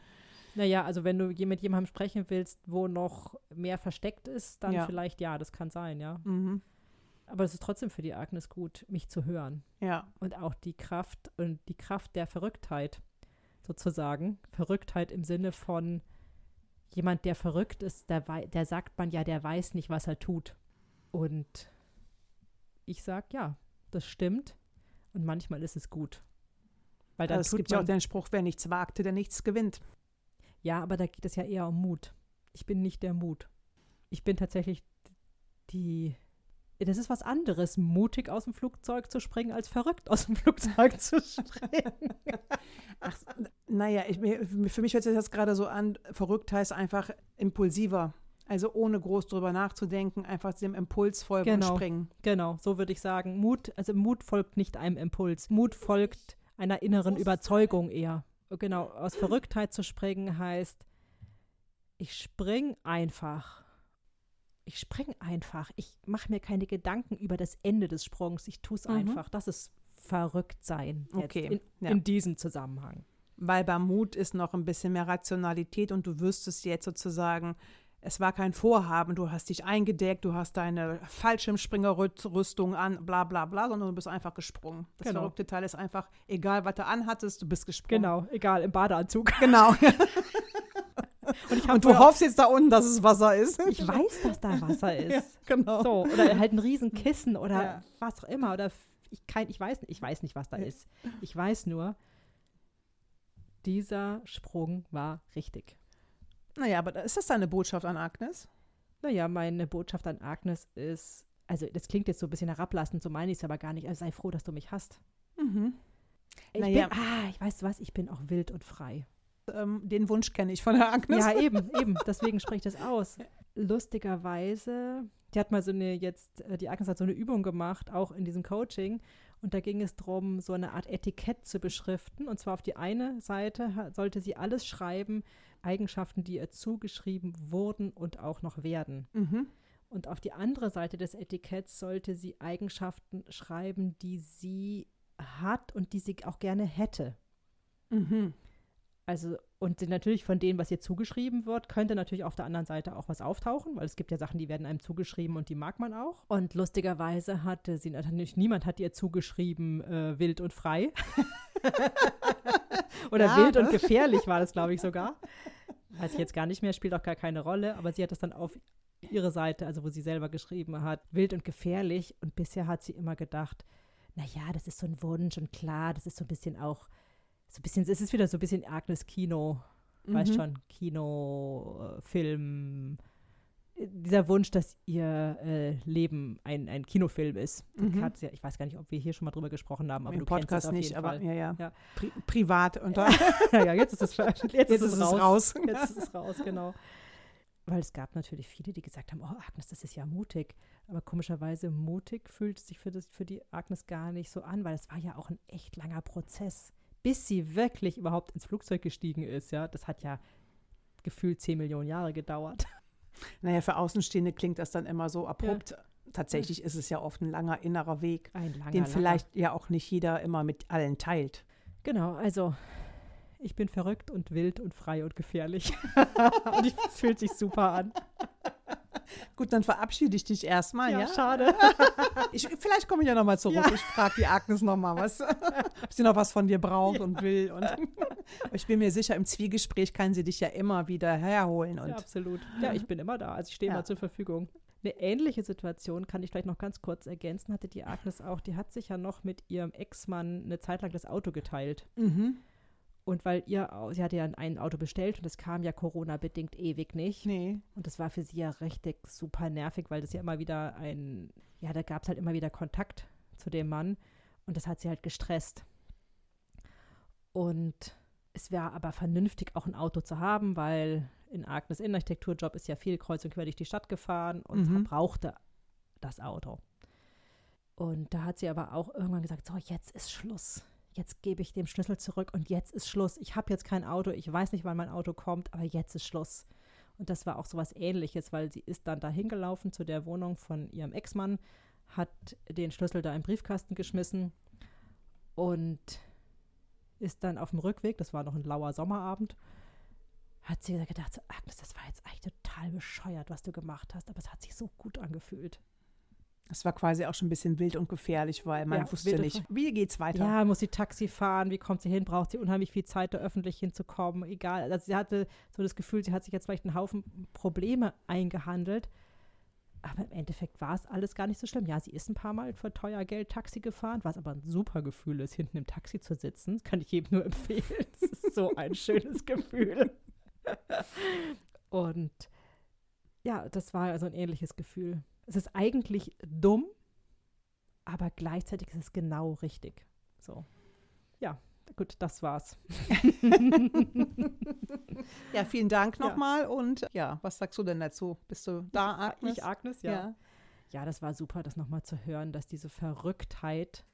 Naja, also wenn du mit jemandem sprechen willst, wo noch mehr versteckt ist, dann Ja. vielleicht ja, das kann sein, ja. Mhm. Aber es ist trotzdem für die Agnes gut, mich zu hören. Ja, und auch die Kraft und die Kraft der Verrücktheit sozusagen. Verrücktheit im Sinne von jemand, der verrückt ist, der, der sagt man ja, der weiß nicht, was er tut. Und ich sag ja, das stimmt. Und manchmal ist es gut. Weil dann Also es gibt ja auch den Spruch, wer nichts wagte, der nichts gewinnt. ja, aber da geht es ja eher um Mut. Ich bin nicht der Mut. Ich bin tatsächlich die. Das ist was anderes, mutig aus dem Flugzeug zu springen, als verrückt aus dem *laughs* Flugzeug zu springen. Ach, naja, ich, für mich hört sich das gerade so an, verrückt heißt einfach impulsiver. Also ohne groß drüber nachzudenken, einfach dem Impuls folgen Genau. und springen. Genau, so würde ich sagen. Mut, also Mut folgt nicht einem Impuls. Mut folgt einer inneren Überzeugung eher. Genau, aus Verrücktheit zu springen heißt, ich spring einfach. Ich spring einfach. Ich mache mir keine Gedanken über das Ende des Sprungs. Ich tue es Mhm. einfach. Das ist verrückt sein. Okay, In, ja. in diesem Zusammenhang. Weil beim Mut ist noch ein bisschen mehr Rationalität und du wüsstest jetzt sozusagen, es war kein Vorhaben, du hast dich eingedeckt, du hast deine Fallschirmspringerrüstung an, bla bla bla, sondern du bist einfach gesprungen. Das Genau. verrückte Teil ist einfach, egal was du anhattest, du bist gesprungen. Genau, egal, im Badeanzug. Genau. *laughs* Und, Und du hoffst jetzt da unten, dass es Wasser ist. Ich weiß, dass da Wasser *laughs* ist. Ja, genau. So, oder halt ein Riesenkissen oder Ja. was auch immer. Oder ich, kein, ich, weiß, ich weiß nicht, was da ist. Ich weiß nur, dieser Sprung war richtig. Naja, aber ist das deine Botschaft an Agnes? Naja, meine Botschaft an Agnes ist, also das klingt jetzt so ein bisschen herablassend, so meine ich es aber gar nicht. Also sei froh, dass du mich hast. Mhm. Ich Naja. bin, ah, ich weiß was, ich bin auch wild und frei. Ähm, den Wunsch kenne ich von der Agnes. Ja, eben, *laughs* eben. Deswegen spricht es aus. Lustigerweise, die hat mal so eine jetzt, äh, die Agnes hat so eine Übung gemacht, auch in diesem Coaching. Und da ging es darum, so eine Art Etikett zu beschriften. Und zwar auf die eine Seite sollte sie alles schreiben, Eigenschaften, die ihr zugeschrieben wurden und auch noch werden. Mhm. Und auf die andere Seite des Etiketts sollte sie Eigenschaften schreiben, die sie hat und die sie auch gerne hätte. Mhm. Also, und natürlich von dem, was ihr zugeschrieben wird, könnte natürlich auf der anderen Seite auch was auftauchen, weil es gibt ja Sachen, die werden einem zugeschrieben und die mag man auch. Und lustigerweise hatte sie natürlich, niemand hat ihr zugeschrieben, äh, wild und frei. *laughs* Oder Ja, wild und ne? gefährlich war das, glaube ich, sogar. Weiß ich jetzt gar nicht mehr, spielt auch gar keine Rolle, aber sie hat das dann auf ihre Seite, also wo sie selber geschrieben hat, wild und gefährlich. Und bisher hat sie immer gedacht, naja, das ist so ein Wunsch und klar, das ist so ein bisschen auch, so ein bisschen, es ist wieder so ein bisschen Agnes Kino, weißt Mhm. schon, Kino, äh, Film, dieser Wunsch, dass ihr äh, Leben ein, ein Kinofilm ist. Mhm. ich weiß gar nicht, ob wir hier schon mal drüber gesprochen haben, aber Im du kennst es Podcast nicht, aber ja, ja. Ja. Pri privat. Und *laughs* da, ja, jetzt ist es jetzt, jetzt ist es raus. raus. Jetzt *laughs* ist es raus, genau. Weil es gab natürlich viele, die gesagt haben, oh Agnes, das ist ja mutig. Aber komischerweise mutig fühlt sich für, das, für die Agnes gar nicht so an, weil es war ja auch ein echt langer Prozess, bis sie wirklich überhaupt ins Flugzeug gestiegen ist. Ja, das hat ja gefühlt 10 Millionen Jahre gedauert. *laughs* Naja, für Außenstehende klingt das dann immer so abrupt. Tatsächlich ist es ja oft ein langer innerer Weg, langer, den langer. vielleicht ja auch nicht jeder immer mit allen teilt. Genau, also ich bin verrückt und wild und frei und gefährlich. *laughs* und ich es fühlt sich super an. Gut, dann verabschiede ich dich erstmal, ja? schade. *laughs* Ich, vielleicht komme ich ja nochmal zurück. Ja. Ich frage die Agnes nochmal was, *laughs* ob sie noch was von dir braucht und will. Und *laughs* ich bin mir sicher, im Zwiegespräch kann sie dich ja immer wieder herholen. Und Ja, absolut. Ja, ich bin immer da. Also ich stehe Ja. immer zur Verfügung. Eine ähnliche Situation kann ich vielleicht noch ganz kurz ergänzen, hatte die Agnes auch. Die hat sich ja noch mit ihrem Ex-Mann eine Zeit lang das Auto geteilt. mhm. Und weil ihr, sie hatte ja ein Auto bestellt und es kam ja Corona-bedingt ewig nicht. nee. Und das war für sie ja richtig super nervig, weil das ja immer wieder ein, ja, da gab es halt immer wieder Kontakt zu dem Mann und das hat sie halt gestresst. Und es wäre aber vernünftig, auch ein Auto zu haben, weil in Agnes Innenarchitekturjob ist ja viel kreuz und quer durch die Stadt gefahren und Mhm. brauchte das Auto. Und da hat sie aber auch irgendwann gesagt, so, jetzt ist Schluss. Jetzt gebe ich dem Schlüssel zurück und jetzt ist Schluss. Ich habe jetzt kein Auto, ich weiß nicht, wann mein Auto kommt, aber jetzt ist Schluss. Und das war auch so was ähnliches, weil sie ist dann da hingelaufen zu der Wohnung von ihrem Ex-Mann, hat den Schlüssel da im Briefkasten geschmissen und ist dann auf dem Rückweg, das war noch ein lauer Sommerabend, hat sie gedacht, so, Agnes, das war jetzt eigentlich total bescheuert, was du gemacht hast, aber es hat sich so gut angefühlt. Das war quasi auch schon ein bisschen wild und gefährlich, weil man Ja, wusste nicht, wie geht's weiter. Ja, muss sie Taxi fahren, wie kommt sie hin, braucht sie unheimlich viel Zeit, da öffentlich hinzukommen, egal. Also sie hatte so das Gefühl, sie hat sich jetzt vielleicht einen Haufen Probleme eingehandelt, aber im Endeffekt war es alles gar nicht so schlimm. Ja, sie ist ein paar Mal für teuer Geld Taxi gefahren, was aber ein super Gefühl ist, hinten im Taxi zu sitzen. Das kann ich jedem nur *laughs* empfehlen. Das ist so ein schönes Gefühl. Und ja, das war also ein ähnliches Gefühl. Es ist eigentlich dumm, aber gleichzeitig ist es genau richtig. So. Ja, gut, das war's. *laughs* Ja, vielen Dank Ja. nochmal. Und ja, was sagst du denn dazu? Bist du da, Agnes? Ich, Agnes, ja. ja. das war super, das nochmal zu hören, dass diese Verrücktheit,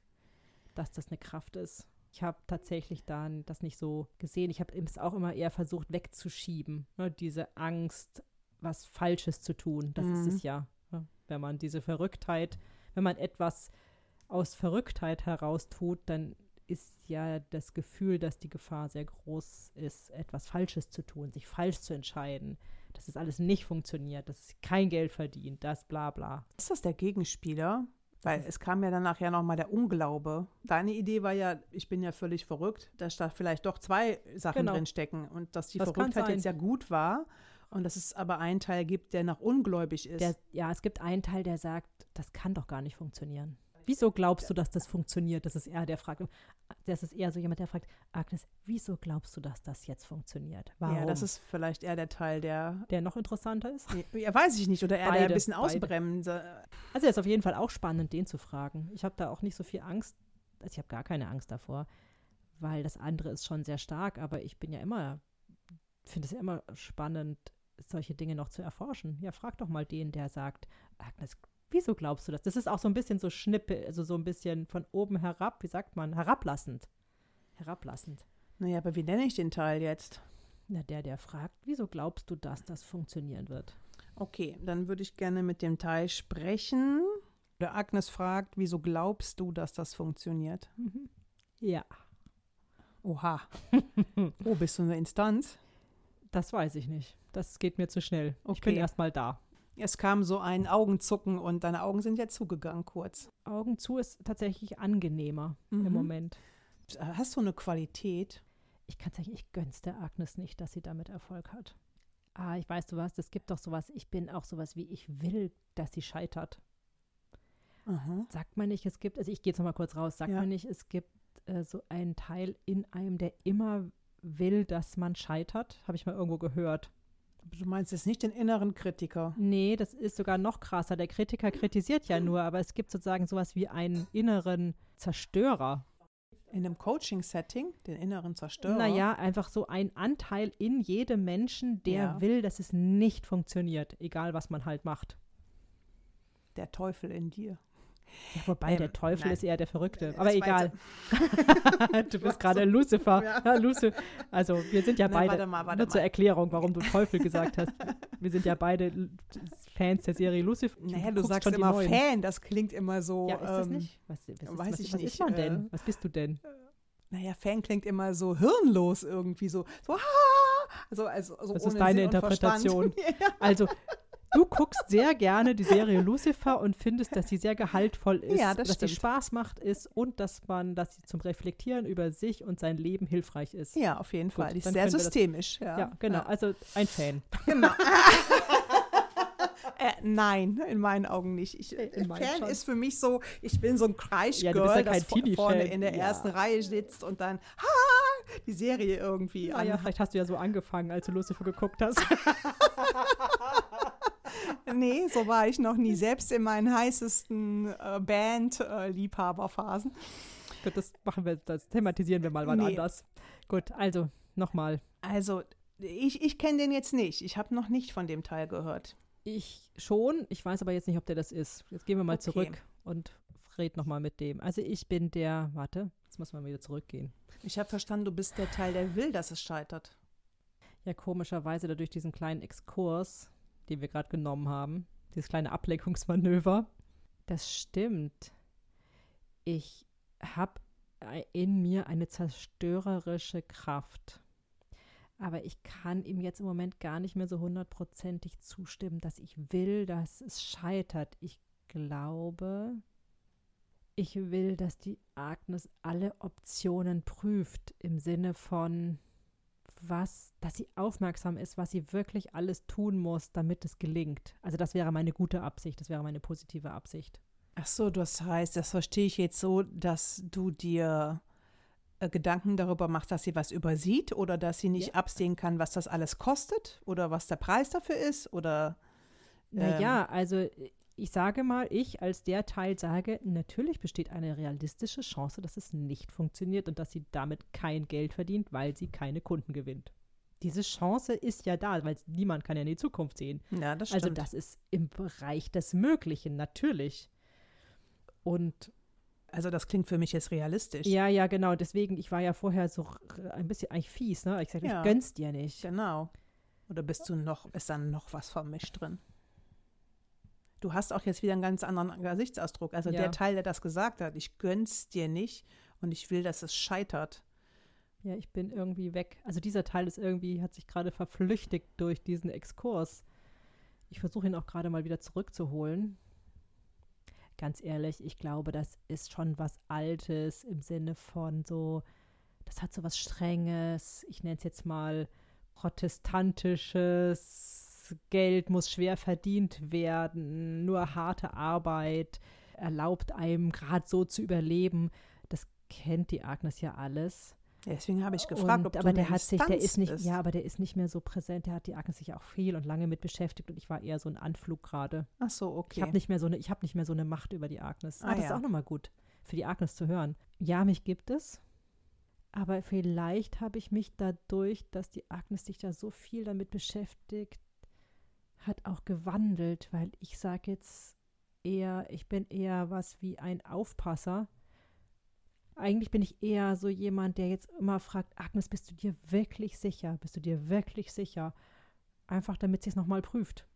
dass das eine Kraft ist. Ich habe tatsächlich dann das nicht so gesehen. Ich habe es auch immer eher versucht wegzuschieben. Ne? Diese Angst, was Falsches zu tun. Das ist Mhm. es ja. Wenn man diese Verrücktheit, wenn man etwas aus Verrücktheit heraus tut, dann ist ja das Gefühl, dass die Gefahr sehr groß ist, etwas Falsches zu tun, sich falsch zu entscheiden, dass es alles nicht funktioniert, dass es kein Geld verdient, das bla bla. Ist das der Gegenspieler? Weil es kam ja danach ja nochmal der Unglaube. Deine Idee war ja, ich bin ja völlig verrückt, dass da vielleicht doch zwei Sachen Genau. drin stecken und dass die Das Verrücktheit jetzt ja gut war und dass es aber einen Teil gibt, der noch ungläubig ist. Der, ja, es gibt einen Teil, der sagt, das kann doch gar nicht funktionieren. Wieso glaubst du, dass das funktioniert? Das ist eher der fragt. Das ist eher so jemand, der fragt, Agnes, wieso glaubst du, dass das jetzt funktioniert? Warum? ja, das ist vielleicht eher der Teil, der, der noch interessanter ist. ja, weiß ich nicht, oder eher der Beide, ein bisschen ausbremse. Also es ist auf jeden Fall auch spannend, den zu fragen. Ich habe da auch nicht so viel Angst. Also ich habe gar keine Angst davor, weil das andere ist schon sehr stark. Aber ich bin ja immer, finde es ja immer spannend, solche Dinge noch zu erforschen. Ja, frag doch mal den, der sagt, Agnes, Wieso glaubst du das? Das ist auch so ein bisschen so Schnippe, also so ein bisschen von oben herab, wie sagt man, herablassend. Herablassend. Naja, aber wie nenne ich den Teil jetzt? Na, der, der fragt, wieso glaubst du, dass das funktionieren wird? Okay, dann würde ich gerne mit dem Teil sprechen. Der Agnes fragt, wieso glaubst du, dass das funktioniert? Mhm. Ja. Oha. *laughs* oh, bist du eine Instanz? Das weiß ich nicht. Das geht mir zu schnell. Ich Okay. bin erstmal da. Es kam so ein Augenzucken und deine Augen sind ja zugegangen kurz. Augen zu ist tatsächlich angenehmer Mhm. im Moment. Hast du eine Qualität? Ich kann sagen, ich gönn's der Agnes nicht, dass sie damit Erfolg hat. Ah, ich weiß du was, es gibt doch sowas, ich bin auch sowas wie, ich will, dass sie scheitert. Aha. Sagt man nicht, es gibt, also ich gehe jetzt noch mal kurz raus, sagt Ja. man nicht, es gibt äh, so einen Teil in einem, der immer will, dass man scheitert? Habe ich mal irgendwo gehört. Du meinst jetzt nicht den inneren Kritiker. Nee, das ist sogar noch krasser. Der Kritiker kritisiert ja nur, aber es gibt sozusagen sowas wie einen inneren Zerstörer. In einem Coaching-Setting, den inneren Zerstörer. Naja, einfach so ein Anteil in jedem Menschen, der Ja. will, dass es nicht funktioniert, egal was man halt macht. Der Teufel in dir. Ja, wobei Ähm, der Teufel nein. ist eher der Verrückte. Das Aber war egal. *laughs* du bist gerade so- Lucifer. Ja. Ja, Luci also wir sind ja Na, beide, warte mal, warte nur zur mal. Erklärung, warum du Teufel gesagt hast. Wir sind ja beide Fans der Serie Lucifer. Naja, du guckst sagst immer neuen. Fan, das klingt immer so. Ja, ist das ähm, nicht? Was, was, ist, weiß was, ich was nicht, ist man denn? äh, Was bist du denn? Naja, Fan klingt immer so hirnlos irgendwie, so, so, ah! also, also, also Das ist deine. Interpretation. *laughs* ja. Also, du guckst sehr gerne die Serie Lucifer und findest, dass sie sehr gehaltvoll ist, Ja, das dass sie. Spaß macht ist und dass man, dass sie zum Reflektieren über sich und sein Leben hilfreich ist. ja, auf jeden Gut, Fall. Die ist sehr wir das- systemisch. Ja, Ja, genau. Ja. Also ein Fan. Genau. *laughs* *laughs* äh, nein, in meinen Augen nicht. Ich, Äh, in meinen Fan ist für mich so, ich bin so ein Ja, Kreischgirl, ja das vorne in der Ja. ersten Reihe sitzt und dann ha, die Serie irgendwie ja, an. vielleicht hast du ja so angefangen, als du Lucifer geguckt hast. *laughs* Nee, so war ich noch nie. Selbst in meinen heißesten äh, Band-Liebhaberphasen. Gut, das machen wir, das thematisieren wir mal wann Nee. anders. Gut, also nochmal. Also, ich, ich kenne den jetzt nicht. Ich habe noch nicht von dem Teil gehört. Ich schon, ich weiß aber jetzt nicht, ob der das ist. Jetzt gehen wir mal Okay. zurück und red nochmal mit dem. Also ich bin der, warte, jetzt muss man wieder zurückgehen. Ich habe verstanden, du bist der Teil, der will, dass es scheitert. Ja, komischerweise dadurch diesen kleinen Exkurs, den wir gerade genommen haben, dieses kleine Ablenkungsmanöver. Das stimmt. Ich habe in mir eine zerstörerische Kraft. Aber ich kann ihm jetzt im Moment gar nicht mehr so hundertprozentig zustimmen, dass ich will, dass es scheitert. Ich glaube, ich will, dass die Agnes alle Optionen prüft im Sinne von, was, dass sie aufmerksam ist, was sie wirklich alles tun muss, damit es gelingt. Also das wäre meine gute Absicht, das wäre meine positive Absicht. Ach so, das heißt, das verstehe ich jetzt so, dass du dir äh, Gedanken darüber machst, dass sie was übersieht oder dass sie nicht absehen kann, was das alles kostet oder was der Preis dafür ist oder Naja, also ich sage mal, ich als der Teil sage, natürlich besteht eine realistische Chance, dass es nicht funktioniert und dass sie damit kein Geld verdient, weil sie keine Kunden gewinnt. Diese Chance ist ja da, weil niemand kann ja in die Zukunft sehen. ja, das Also stimmt. das ist im Bereich des Möglichen, natürlich. Und also das klingt für mich jetzt realistisch. ja, ja, genau. Deswegen, ich war ja vorher so ein bisschen eigentlich fies, ne? Ich sagte, Ja. ich gönn's dir nicht. Genau. Oder bist du noch, ist da noch was vermischt drin? Du hast auch jetzt wieder einen ganz anderen Gesichtsausdruck. Also Ja. der Teil, der das gesagt hat, ich gönn's dir nicht und ich will, dass es scheitert. Ja, ich bin irgendwie weg. Also dieser Teil ist irgendwie, hat sich gerade verflüchtigt durch diesen Exkurs. Ich versuche ihn auch gerade mal wieder zurückzuholen. Ganz ehrlich, ich glaube, das ist schon was Altes im Sinne von so, das hat so was Strenges. Ich nenne es jetzt mal protestantisches. Geld muss schwer verdient werden. Nur harte Arbeit erlaubt einem gerade so zu überleben. Das kennt die Agnes ja alles. Deswegen habe ich gefragt, Und, ob aber du der hat sich, der ist nicht, bist. ja, aber der ist nicht mehr so präsent. Der hat die Agnes sich auch viel und lange mit beschäftigt und ich war eher so ein Anflug gerade. Ach so, okay. Ich habe nicht mehr so eine, ich habe nicht mehr so eine Macht über die Agnes. Ah, Ah, das ja. ist auch nochmal gut für die Agnes zu hören. Ja, mich gibt es, aber vielleicht habe ich mich dadurch, dass die Agnes sich da so viel damit beschäftigt, hat auch gewandelt, weil ich sage jetzt, eher, ich bin eher was wie ein Aufpasser. Eigentlich bin ich eher so jemand, der jetzt immer fragt, Agnes, bist du dir wirklich sicher? Bist du dir wirklich sicher? Einfach damit sie es nochmal prüft.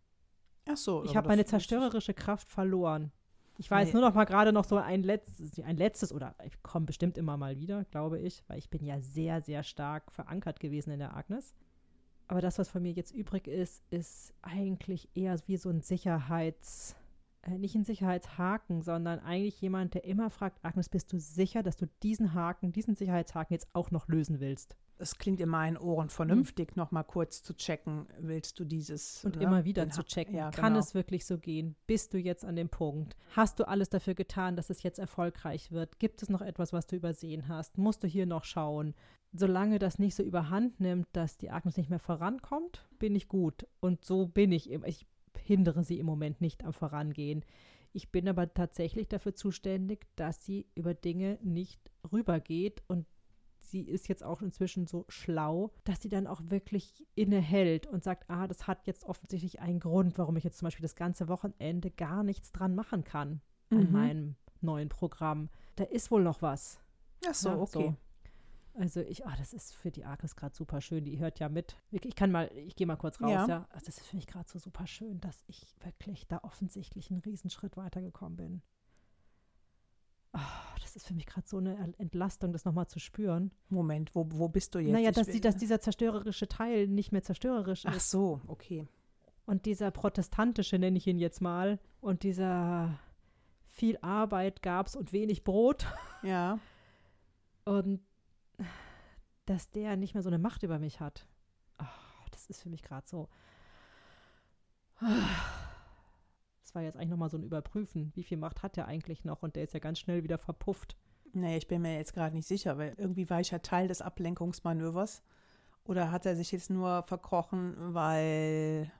Ach so. Ich habe meine zerstörerische Kraft verloren. Ich weiß Nee. nur noch mal gerade noch so ein letztes, ein letztes oder ich komme bestimmt immer mal wieder, glaube ich, weil ich bin ja sehr, sehr stark verankert gewesen in der Agnes. Aber das, was von mir jetzt übrig ist, ist eigentlich eher wie so ein Sicherheits, nicht ein Sicherheitshaken, sondern eigentlich jemand, der immer fragt, Agnes, bist du sicher, dass du diesen Haken, diesen Sicherheitshaken jetzt auch noch lösen willst? Es klingt in meinen Ohren vernünftig, noch mal kurz zu checken, willst du dieses Und ne, immer wieder den zu checken, Ja, kann genau. es wirklich so gehen? Bist du jetzt an dem Punkt? Hast du alles dafür getan, dass es jetzt erfolgreich wird? Gibt es noch etwas, was du übersehen hast? Musst du hier noch schauen? Solange das nicht so überhand nimmt, dass die Agnes nicht mehr vorankommt, bin ich gut. Und so bin ich. Ich hindere sie im Moment nicht am Vorangehen. Ich bin aber tatsächlich dafür zuständig, dass sie über Dinge nicht rübergeht und sie ist jetzt auch inzwischen so schlau, dass sie dann auch wirklich innehält und sagt, ah, das hat jetzt offensichtlich einen Grund, warum ich jetzt zum Beispiel das ganze Wochenende gar nichts dran machen kann an Mhm. meinem neuen Programm. Da ist wohl noch was. Ach so, Ja, okay. Also ich, ah, das ist für die Agnes gerade super schön. Die hört ja mit. Ich kann mal, ich gehe mal kurz raus, Ja. ja. Also das ist für mich gerade so super schön, dass ich wirklich da offensichtlich einen Riesenschritt weitergekommen bin. Ah, das ist für mich gerade so eine Entlastung, das nochmal zu spüren. Moment, wo, wo bist du jetzt? Naja, dass, die, dass dieser zerstörerische Teil nicht mehr zerstörerisch Ach ist. so, okay. Und dieser protestantische, nenne ich ihn jetzt mal, und dieser viel Arbeit gab's und wenig Brot. Ja. Und dass der nicht mehr so eine Macht über mich hat. Ah, das ist für mich gerade so. Das war jetzt eigentlich nochmal so ein Überprüfen. Wie viel Macht hat der eigentlich noch? Und der ist ja ganz schnell wieder verpufft. Nee, ich bin mir jetzt gerade nicht sicher, weil irgendwie war ich ja Teil des Ablenkungsmanövers. Oder hat er sich jetzt nur verkrochen, weil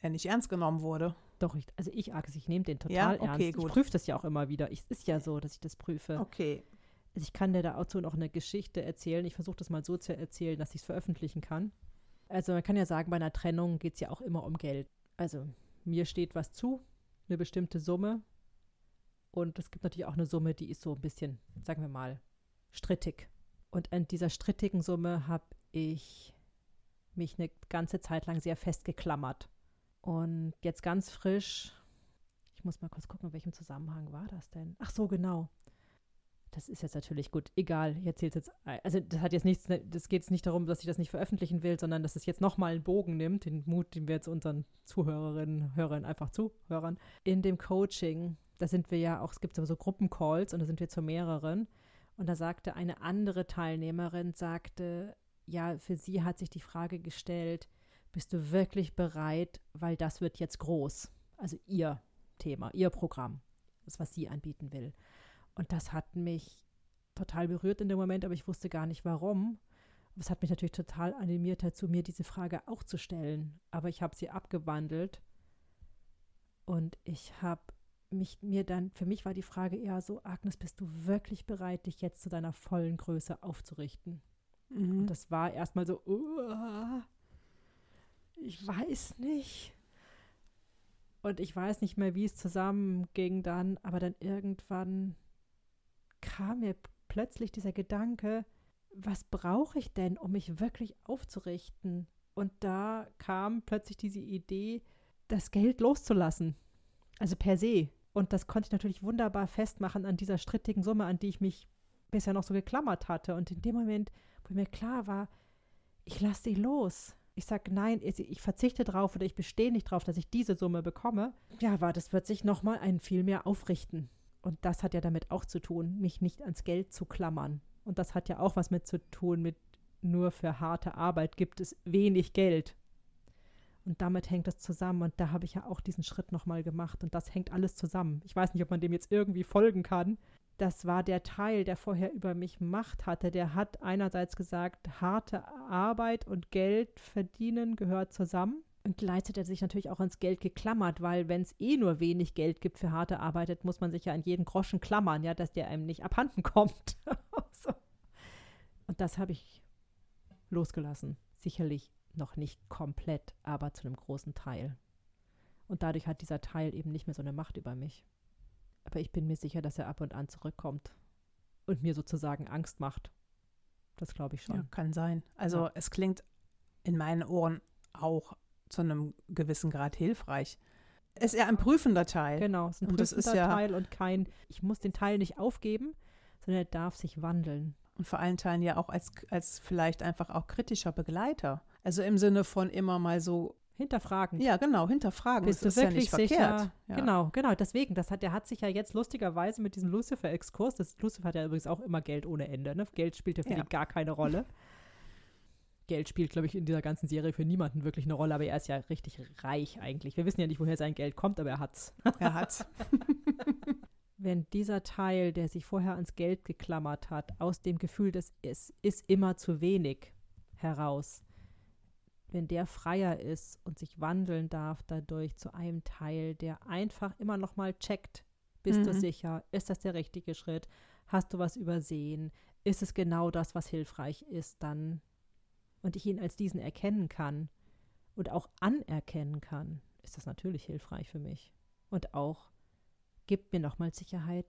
er nicht ernst genommen wurde? Doch, ich, also ich, Agnes, ich nehme den total Ja? Okay, ernst. gut. Ich prüfe das ja auch immer wieder. Es ist ja so, dass ich das prüfe. Okay. Also ich kann dir dazu noch eine Geschichte erzählen. Ich versuche das mal so zu erzählen, dass ich es veröffentlichen kann. Also man kann ja sagen, bei einer Trennung geht es ja auch immer um Geld. Also mir steht was zu, eine bestimmte Summe. Und es gibt natürlich auch eine Summe, die ist so ein bisschen, sagen wir mal, strittig. Und an dieser strittigen Summe habe ich mich eine ganze Zeit lang sehr festgeklammert. Und jetzt ganz frisch, ich muss mal kurz gucken, in welchem Zusammenhang war das denn? Ach so, genau. Das ist jetzt natürlich gut. Egal, ich erzähle jetzt. Also, das hat jetzt nichts. Das geht jetzt nicht darum, dass ich das nicht veröffentlichen will, sondern dass es jetzt nochmal einen Bogen nimmt, den Mut, den wir jetzt unseren Zuhörerinnen, Hörern, einfach Zuhörern. In dem Coaching, da sind wir ja auch, es gibt so Gruppencalls und da sind wir zu mehreren. Und da sagte eine andere Teilnehmerin, sagte, ja, für sie hat sich die Frage gestellt, bist du wirklich bereit, weil das wird jetzt groß. Also ihr Thema, ihr Programm, das, was sie anbieten will. Und das hat mich total berührt in dem Moment, aber ich wusste gar nicht warum. Es hat mich natürlich total animiert dazu, mir diese Frage auch zu stellen. Aber ich habe sie abgewandelt und ich habe mich mir dann, für mich war die Frage eher so, Agnes, bist du wirklich bereit, dich jetzt zu deiner vollen Größe aufzurichten? Mhm. Und das war erstmal so, "Uah, ich weiß nicht. Und ich weiß nicht mehr, wie es zusammenging dann, aber dann irgendwann kam mir plötzlich dieser Gedanke, was brauche ich denn, um mich wirklich aufzurichten? Und da kam plötzlich diese Idee, das Geld loszulassen. Also per se. Und das konnte ich natürlich wunderbar festmachen an dieser strittigen Summe, an die ich mich bisher noch so geklammert hatte. Und in dem Moment, wo mir klar war, ich lasse sie los. Ich sage, nein, ich ich verzichte drauf oder ich bestehe nicht drauf, dass ich diese Summe bekomme. Ja, war, das wird sich nochmal ein viel mehr aufrichten. Und das hat ja damit auch zu tun, mich nicht ans Geld zu klammern. Und das hat ja auch was mit zu tun, mit nur für harte Arbeit gibt es wenig Geld. Und damit hängt das zusammen. Und da habe ich ja auch diesen Schritt nochmal gemacht. Und das hängt alles zusammen. Ich weiß nicht, ob man dem jetzt irgendwie folgen kann. Das war der Teil, der vorher über mich Macht hatte. Der hat einerseits gesagt, harte Arbeit und Geld verdienen gehört zusammen. Und gleichzeitig hat er sich natürlich auch ans Geld geklammert, weil wenn es eh nur wenig Geld gibt für harte Arbeit, muss man sich ja an jeden Groschen klammern, ja, dass der einem nicht abhanden *laughs* kommt. so. Und das habe ich losgelassen. Sicherlich noch nicht komplett, aber zu einem großen Teil. Und dadurch hat dieser Teil eben nicht mehr so eine Macht über mich. Aber ich bin mir sicher, dass er ab und an zurückkommt und mir sozusagen Angst macht. Das glaube ich schon. Ja, kann sein. Also Ja. es klingt in meinen Ohren auch zu einem gewissen Grad hilfreich. Ist eher ein prüfender Teil. Genau, es ist ein Und das ist prüfender ja- Teil und kein, ich muss den Teil nicht aufgeben, sondern er darf sich wandeln. Und vor allen Teilen ja auch als, als vielleicht einfach auch kritischer Begleiter. Also im Sinne von immer mal so, Hinterfragen. ja genau, hinterfragen. Bist das du ist ja wirklich nicht sicher? verkehrt. Ja. Genau, genau. Deswegen, das hat, der hat sich ja jetzt lustigerweise mit diesem Lucifer-Exkurs, das Lucifer hat ja übrigens auch immer Geld ohne Ende, ne? Geld spielt ja für Ja. ihn gar keine Rolle. *laughs* Geld spielt, glaube ich, in dieser ganzen Serie für niemanden wirklich eine Rolle, aber er ist ja richtig reich eigentlich. Wir wissen ja nicht, woher sein Geld kommt, aber er hat's. *laughs* Er hat's. Wenn dieser Teil, der sich vorher ans Geld geklammert hat, aus dem Gefühl, dass es ist immer zu wenig heraus, wenn der freier ist und sich wandeln darf dadurch zu einem Teil, der einfach immer noch mal checkt, bist du Mhm. sicher, ist das der richtige Schritt, hast du was übersehen, ist es genau das, was hilfreich ist dann und ich ihn als diesen erkennen kann und auch anerkennen kann, ist das natürlich hilfreich für mich und auch gibt mir nochmal Sicherheit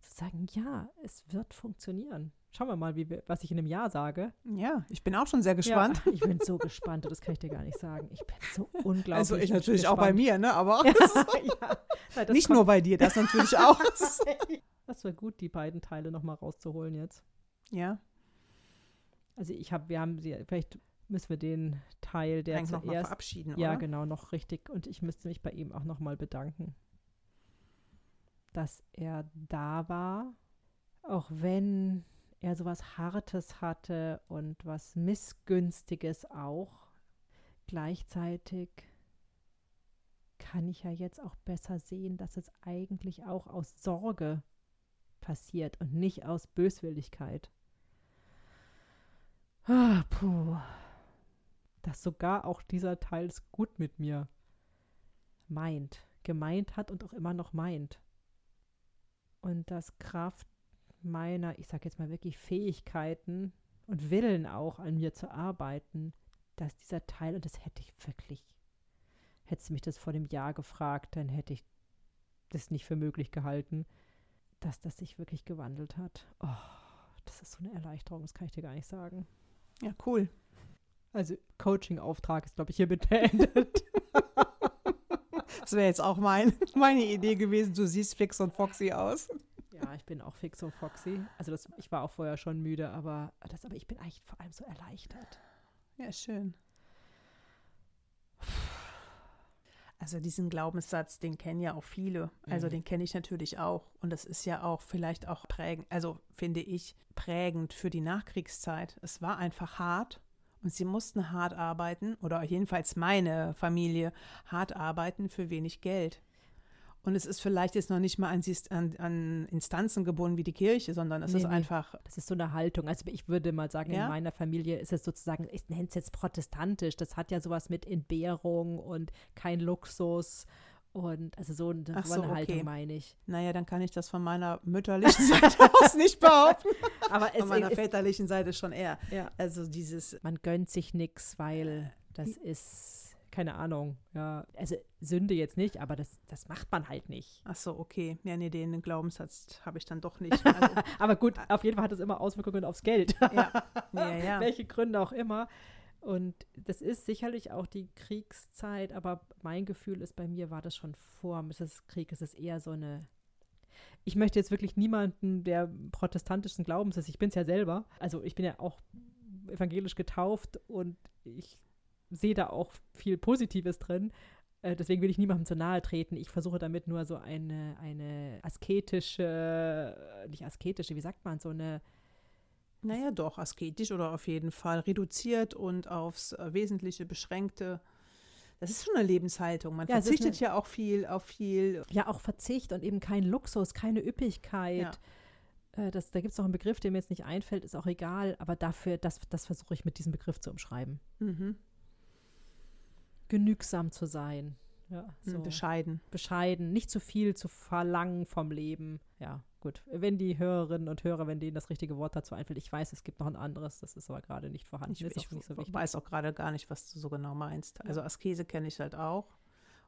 zu sagen, ja, es wird funktionieren. Schauen wir mal, wie was ich in einem Jahr sage. Ja, ich bin auch schon sehr gespannt. Ja, *laughs* ich bin so gespannt, das kann ich dir gar nicht sagen. Ich bin so unglaublich also ich natürlich auch bei gespannt. mir, ne? Aber *laughs* *laughs* ja, Nein, das nicht nur bei dir, das natürlich auch. Das wäre gut, die beiden Teile nochmal rauszuholen jetzt. ja, Also ich habe, wir haben sie, vielleicht müssen wir den Teil, der eigentlich zuerst, verabschieden, ja oder? genau, noch richtig und ich müsste mich bei ihm auch nochmal bedanken, dass er da war, auch wenn er sowas Hartes hatte und was Missgünstiges auch. Gleichzeitig kann ich ja jetzt auch besser sehen, dass es eigentlich auch aus Sorge passiert und nicht aus Böswilligkeit. Ah, puh. Dass sogar auch dieser Teil es gut mit mir meint, gemeint hat und auch immer noch meint. Und dass Kraft meiner, ich sage jetzt mal wirklich Fähigkeiten und Willen auch an mir zu arbeiten, dass dieser Teil, und das hätte ich wirklich, hättest du mich das vor dem Jahr gefragt, dann hätte ich das nicht für möglich gehalten, dass das sich wirklich gewandelt hat. Oh, das ist so eine Erleichterung, das kann ich dir gar nicht sagen. Ja, cool. Also Coaching-Auftrag ist, glaube ich, hiermit beendet. *laughs* Das wäre jetzt auch mein, meine Idee gewesen. Du siehst fix und foxy aus. ja, ich bin auch fix und foxy. Also das, ich war auch vorher schon müde, aber, das, aber ich bin eigentlich vor allem so erleichtert. Ja, schön. Also diesen Glaubenssatz, den kennen ja auch viele. Also Mhm. den kenne ich natürlich auch. Und das ist ja auch vielleicht auch prägend, also finde ich prägend für die Nachkriegszeit. Es war einfach hart und sie mussten hart arbeiten, oder jedenfalls meine Familie, hart arbeiten für wenig Geld. Und es ist vielleicht jetzt noch nicht mal an, an, an Instanzen gebunden wie die Kirche, sondern es Nee, ist nee. einfach, Das ist so eine Haltung. Also ich würde mal sagen, Ja? in meiner Familie ist es sozusagen, ich nenne es jetzt protestantisch. Das hat ja sowas mit Entbehrung und kein Luxus und also so, eine- so so, eine Haltung okay. meine ich. naja, dann kann ich das von meiner mütterlichen *laughs* Seite aus nicht behaupten. *laughs* Aber es Von meiner ist, väterlichen Seite schon eher. ja, Also dieses, man gönnt sich nichts, weil das ist, keine Ahnung, ja, also Sünde jetzt nicht, aber das, das macht man halt nicht. ach so, okay. Ja, nee, den Glaubenssatz habe ich dann doch *laughs* nicht. Also, Aber gut, auf jeden Fall hat es immer Auswirkungen aufs Geld. ja, ja, *laughs* ja. Welche Gründe auch immer. Und das ist sicherlich auch die Kriegszeit, aber mein Gefühl ist, bei mir war das schon vor Mrs. Krieg. Es ist eher so eine. Ich möchte jetzt wirklich niemanden, der protestantischen Glaubens ist. Ich bin es ja selber. Also ich bin ja auch evangelisch getauft und ich sehe da auch viel Positives drin. Äh, Deswegen will ich niemandem zu nahe treten. Ich versuche damit nur so eine, eine asketische, nicht asketische, wie sagt man, so eine Naja, doch, asketisch oder auf jeden Fall reduziert und aufs äh, Wesentliche beschränkte. Das ist schon eine Lebenshaltung. Man Ja, verzichtet ja auch viel auf viel. ja auch Verzicht und eben kein Luxus, keine Üppigkeit. Äh, das, da gibt es noch einen Begriff, der mir jetzt nicht einfällt, ist auch egal, aber dafür, das, das versuche ich mit diesem Begriff zu umschreiben. Mhm. Genügsam zu sein. Ja, so. Bescheiden. bescheiden, nicht zu viel zu verlangen vom Leben. Ja, gut. Wenn die Hörerinnen und Hörer, wenn denen das richtige Wort dazu einfällt, ich weiß, es gibt noch ein anderes, das ist aber gerade nicht vorhanden. Ich, ist ich auch nicht so wichtig. weiß auch gerade gar nicht, was du so genau meinst. Also Askese kenne ich halt auch.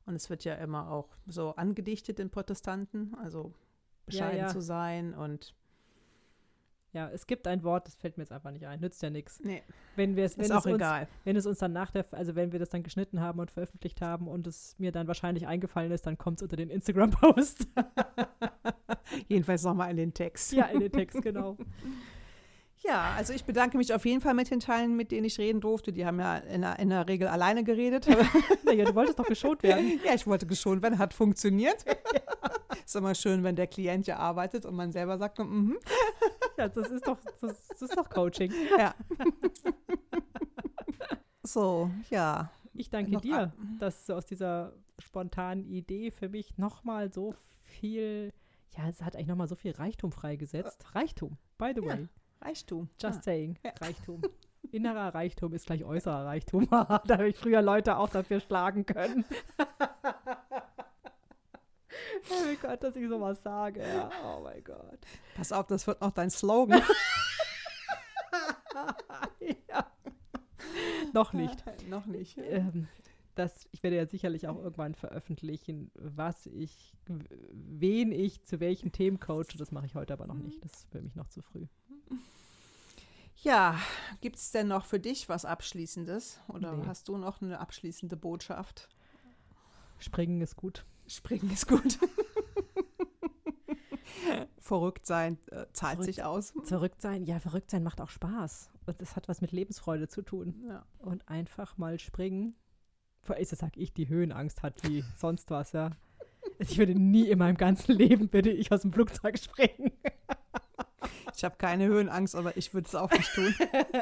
Und es wird ja immer auch so angedichtet den Protestanten, also bescheiden ja. zu sein und Ja, es gibt ein Wort, das fällt mir jetzt einfach nicht ein. Nützt ja nichts. nee, Wenn wir es, wenn ist es auch uns, egal. wenn es uns dann nach der, also wenn wir das dann geschnitten haben und veröffentlicht haben und es mir dann wahrscheinlich eingefallen ist, dann kommt es unter den Instagram-Post. *laughs* Jedenfalls nochmal in den Text. ja, in den Text, genau. *laughs* Ja, also ich bedanke mich auf jeden Fall mit den Teilen, mit denen ich reden durfte. Die haben ja in der, in der Regel alleine geredet. *laughs* Naja, du wolltest doch geschont werden. ja, ich wollte geschont werden, hat funktioniert. Ist immer schön, wenn der Klient ja arbeitet und man selber sagt, mhm. Ja, das ist doch, das, das ist doch Coaching. *laughs* ja. *laughs* so, ja. Ich danke Noch dir, dass du aus dieser spontanen Idee für mich nochmal so viel, ja, es hat eigentlich nochmal so viel Reichtum freigesetzt. Reichtum, by the Ja, way. Reichtum. Just Ah. saying. Ja. Reichtum. *laughs* Innerer Reichtum ist gleich äußerer Reichtum. da habe ich früher Leute auch dafür schlagen können. Oh Gott, dass ich sowas sage. Ja. Oh mein Gott. Pass auf, das wird noch dein Slogan. *laughs* ja. Noch nicht. noch nicht. Ähm, das, ich werde ja sicherlich auch irgendwann veröffentlichen, was ich, wen ich zu welchen Themen coache. Das mache ich heute aber noch nicht. Das ist für mich noch zu früh. Ja, gibt es denn noch für dich was Abschließendes? Oder Nee. hast du noch eine abschließende Botschaft? Springen ist gut. Springen ist gut. *laughs* *laughs* Verrückt sein äh, zahlt Verrückt. sich aus. *laughs* Verrückt sein, ja, verrückt sein macht auch Spaß. Und es hat was mit Lebensfreude zu tun. Ja. Und einfach mal springen. Vor allem, das sag ich, die Höhenangst hat wie *laughs* sonst was, ja. Ich würde nie in meinem ganzen Leben, würde ich aus dem Flugzeug springen. Ich habe keine Höhenangst, aber ich würde es auch nicht tun.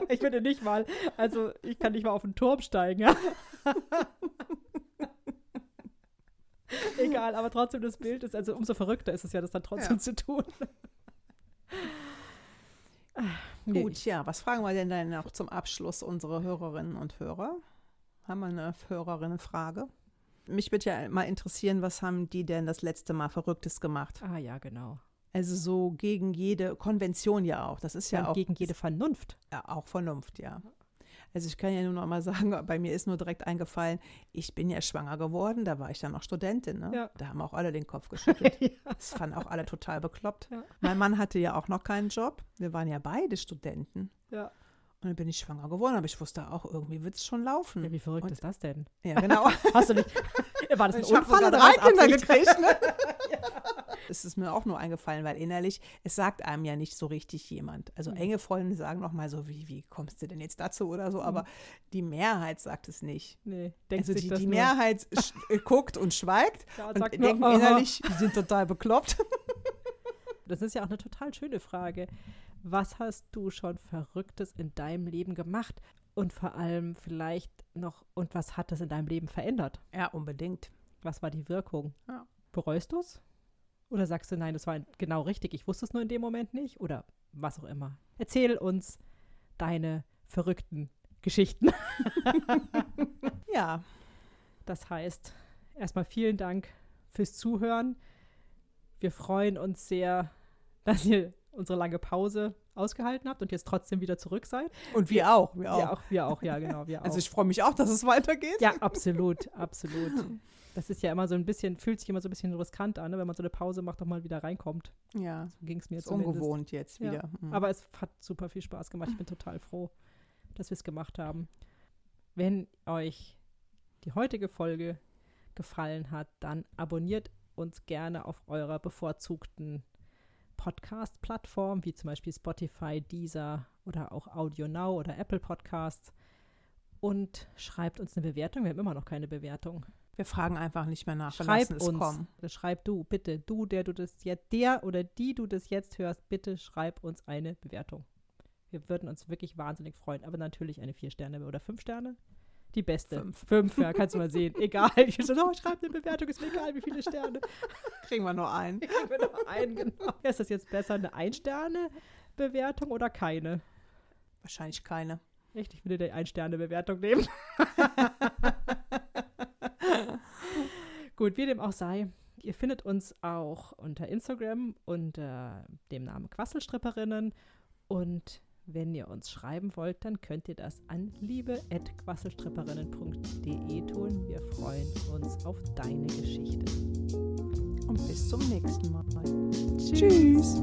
Ich würde nicht mal, also ich kann nicht mal auf den Turm steigen, ja. *laughs* Egal, aber trotzdem das Bild ist, also umso verrückter ist es ja, das dann trotzdem Ja. zu tun. Nee, Gut, ja, was fragen wir denn dann noch zum Abschluss unsere Hörerinnen und Hörer? Haben wir eine Hörerinnenfrage? Mich würde ja mal interessieren, was haben die denn das letzte Mal Verrücktes gemacht? Ah ja, genau. Also so gegen jede Konvention ja auch. Das ist ja, Ja, auch gegen jede Vernunft. Ja, auch Vernunft, ja. Also ich kann ja nur noch mal sagen, *laughs* bei mir ist nur direkt eingefallen, ich bin ja schwanger geworden, da war ich dann noch Studentin. Ne? Ja. Da haben auch alle den Kopf *laughs* geschüttelt. Das fanden auch alle total bekloppt. Ja. Mein Mann hatte ja auch noch keinen Job. Wir waren ja beide Studenten. Ja. Und dann bin ich schwanger geworden, aber ich wusste auch, irgendwie wird es schon laufen. ja, wie verrückt Und- ist das denn? Ja, genau. *laughs* Hast du nicht, war das ein Ich habe Unfall oder drei was Kinder gekriegt. Ne? Es ist mir auch nur eingefallen, weil innerlich, es sagt einem ja nicht so richtig jemand. Also Mhm. enge Freunde sagen noch mal so, wie, wie kommst du denn jetzt dazu oder so, aber die Mehrheit sagt es nicht. Nee, denkt Also sich die, die. Mehrheit *laughs* äh, guckt und schweigt Ja, und sagt nur, innerlich, die sind total bekloppt. *laughs* Das ist ja auch eine total schöne Frage. Was hast du schon Verrücktes in deinem Leben gemacht? Und vor allem vielleicht noch, und was hat das in deinem Leben verändert? Ja, unbedingt. Was war die Wirkung? Ja. Bereust du es? Oder sagst du, nein, das war genau richtig, ich wusste es nur in dem Moment nicht? Oder was auch immer. Erzähl uns deine verrückten Geschichten. *laughs* Ja, Das heißt, erstmal vielen Dank fürs Zuhören. Wir freuen uns sehr, dass ihr unsere lange Pause ausgehalten habt und jetzt trotzdem wieder zurück seid. und wir auch. Wir auch. Wir auch, wir auch, ja, genau, wir *laughs* auch. Also ich freue mich auch, dass es weitergeht. ja, *laughs* absolut, absolut. Das ist ja immer so ein bisschen, fühlt sich immer so ein bisschen riskant an, ne, wenn man so eine Pause macht, nochmal wieder reinkommt. Ja, So ging es mir zumindest. ungewohnt jetzt Ja, wieder. Mhm. Aber es hat super viel Spaß gemacht. Ich bin total froh, dass wir es gemacht haben. Wenn euch die heutige Folge gefallen hat, dann abonniert uns gerne auf eurer bevorzugten Podcast-Plattform, wie zum Beispiel Spotify, Deezer oder auch Audio Now oder Apple Podcasts. Und schreibt uns eine Bewertung. Wir haben immer noch keine Bewertung. wir fragen einfach nicht mehr nach. Schreib uns. kommen. Schreib du, bitte. Du, der du das jetzt, der oder die du das jetzt hörst, bitte schreib uns eine Bewertung. Wir würden uns wirklich wahnsinnig freuen. Aber natürlich eine vier Sterne oder fünf Sterne. Die beste. Fünf. Fünf, ja, kannst du mal sehen. *laughs* Egal. Ich so, oh, schreib eine Bewertung, ist mir egal, wie viele Sterne. Kriegen wir nur einen. Ich will nur einen, genau. Ist das jetzt besser, eine Ein-Sterne-Bewertung oder keine? Wahrscheinlich keine. Echt, ich würde die Ein-Sterne-Bewertung nehmen. *laughs* Gut, wie dem auch sei. Ihr findet uns auch unter Instagram unter dem Namen Quasselstripperinnen. Und wenn ihr uns schreiben wollt, dann könnt ihr das an liebe.quasselstripperinnen.de tun. Wir freuen uns auf deine Geschichte. Und bis zum nächsten Mal. Tschüss. Tschüss.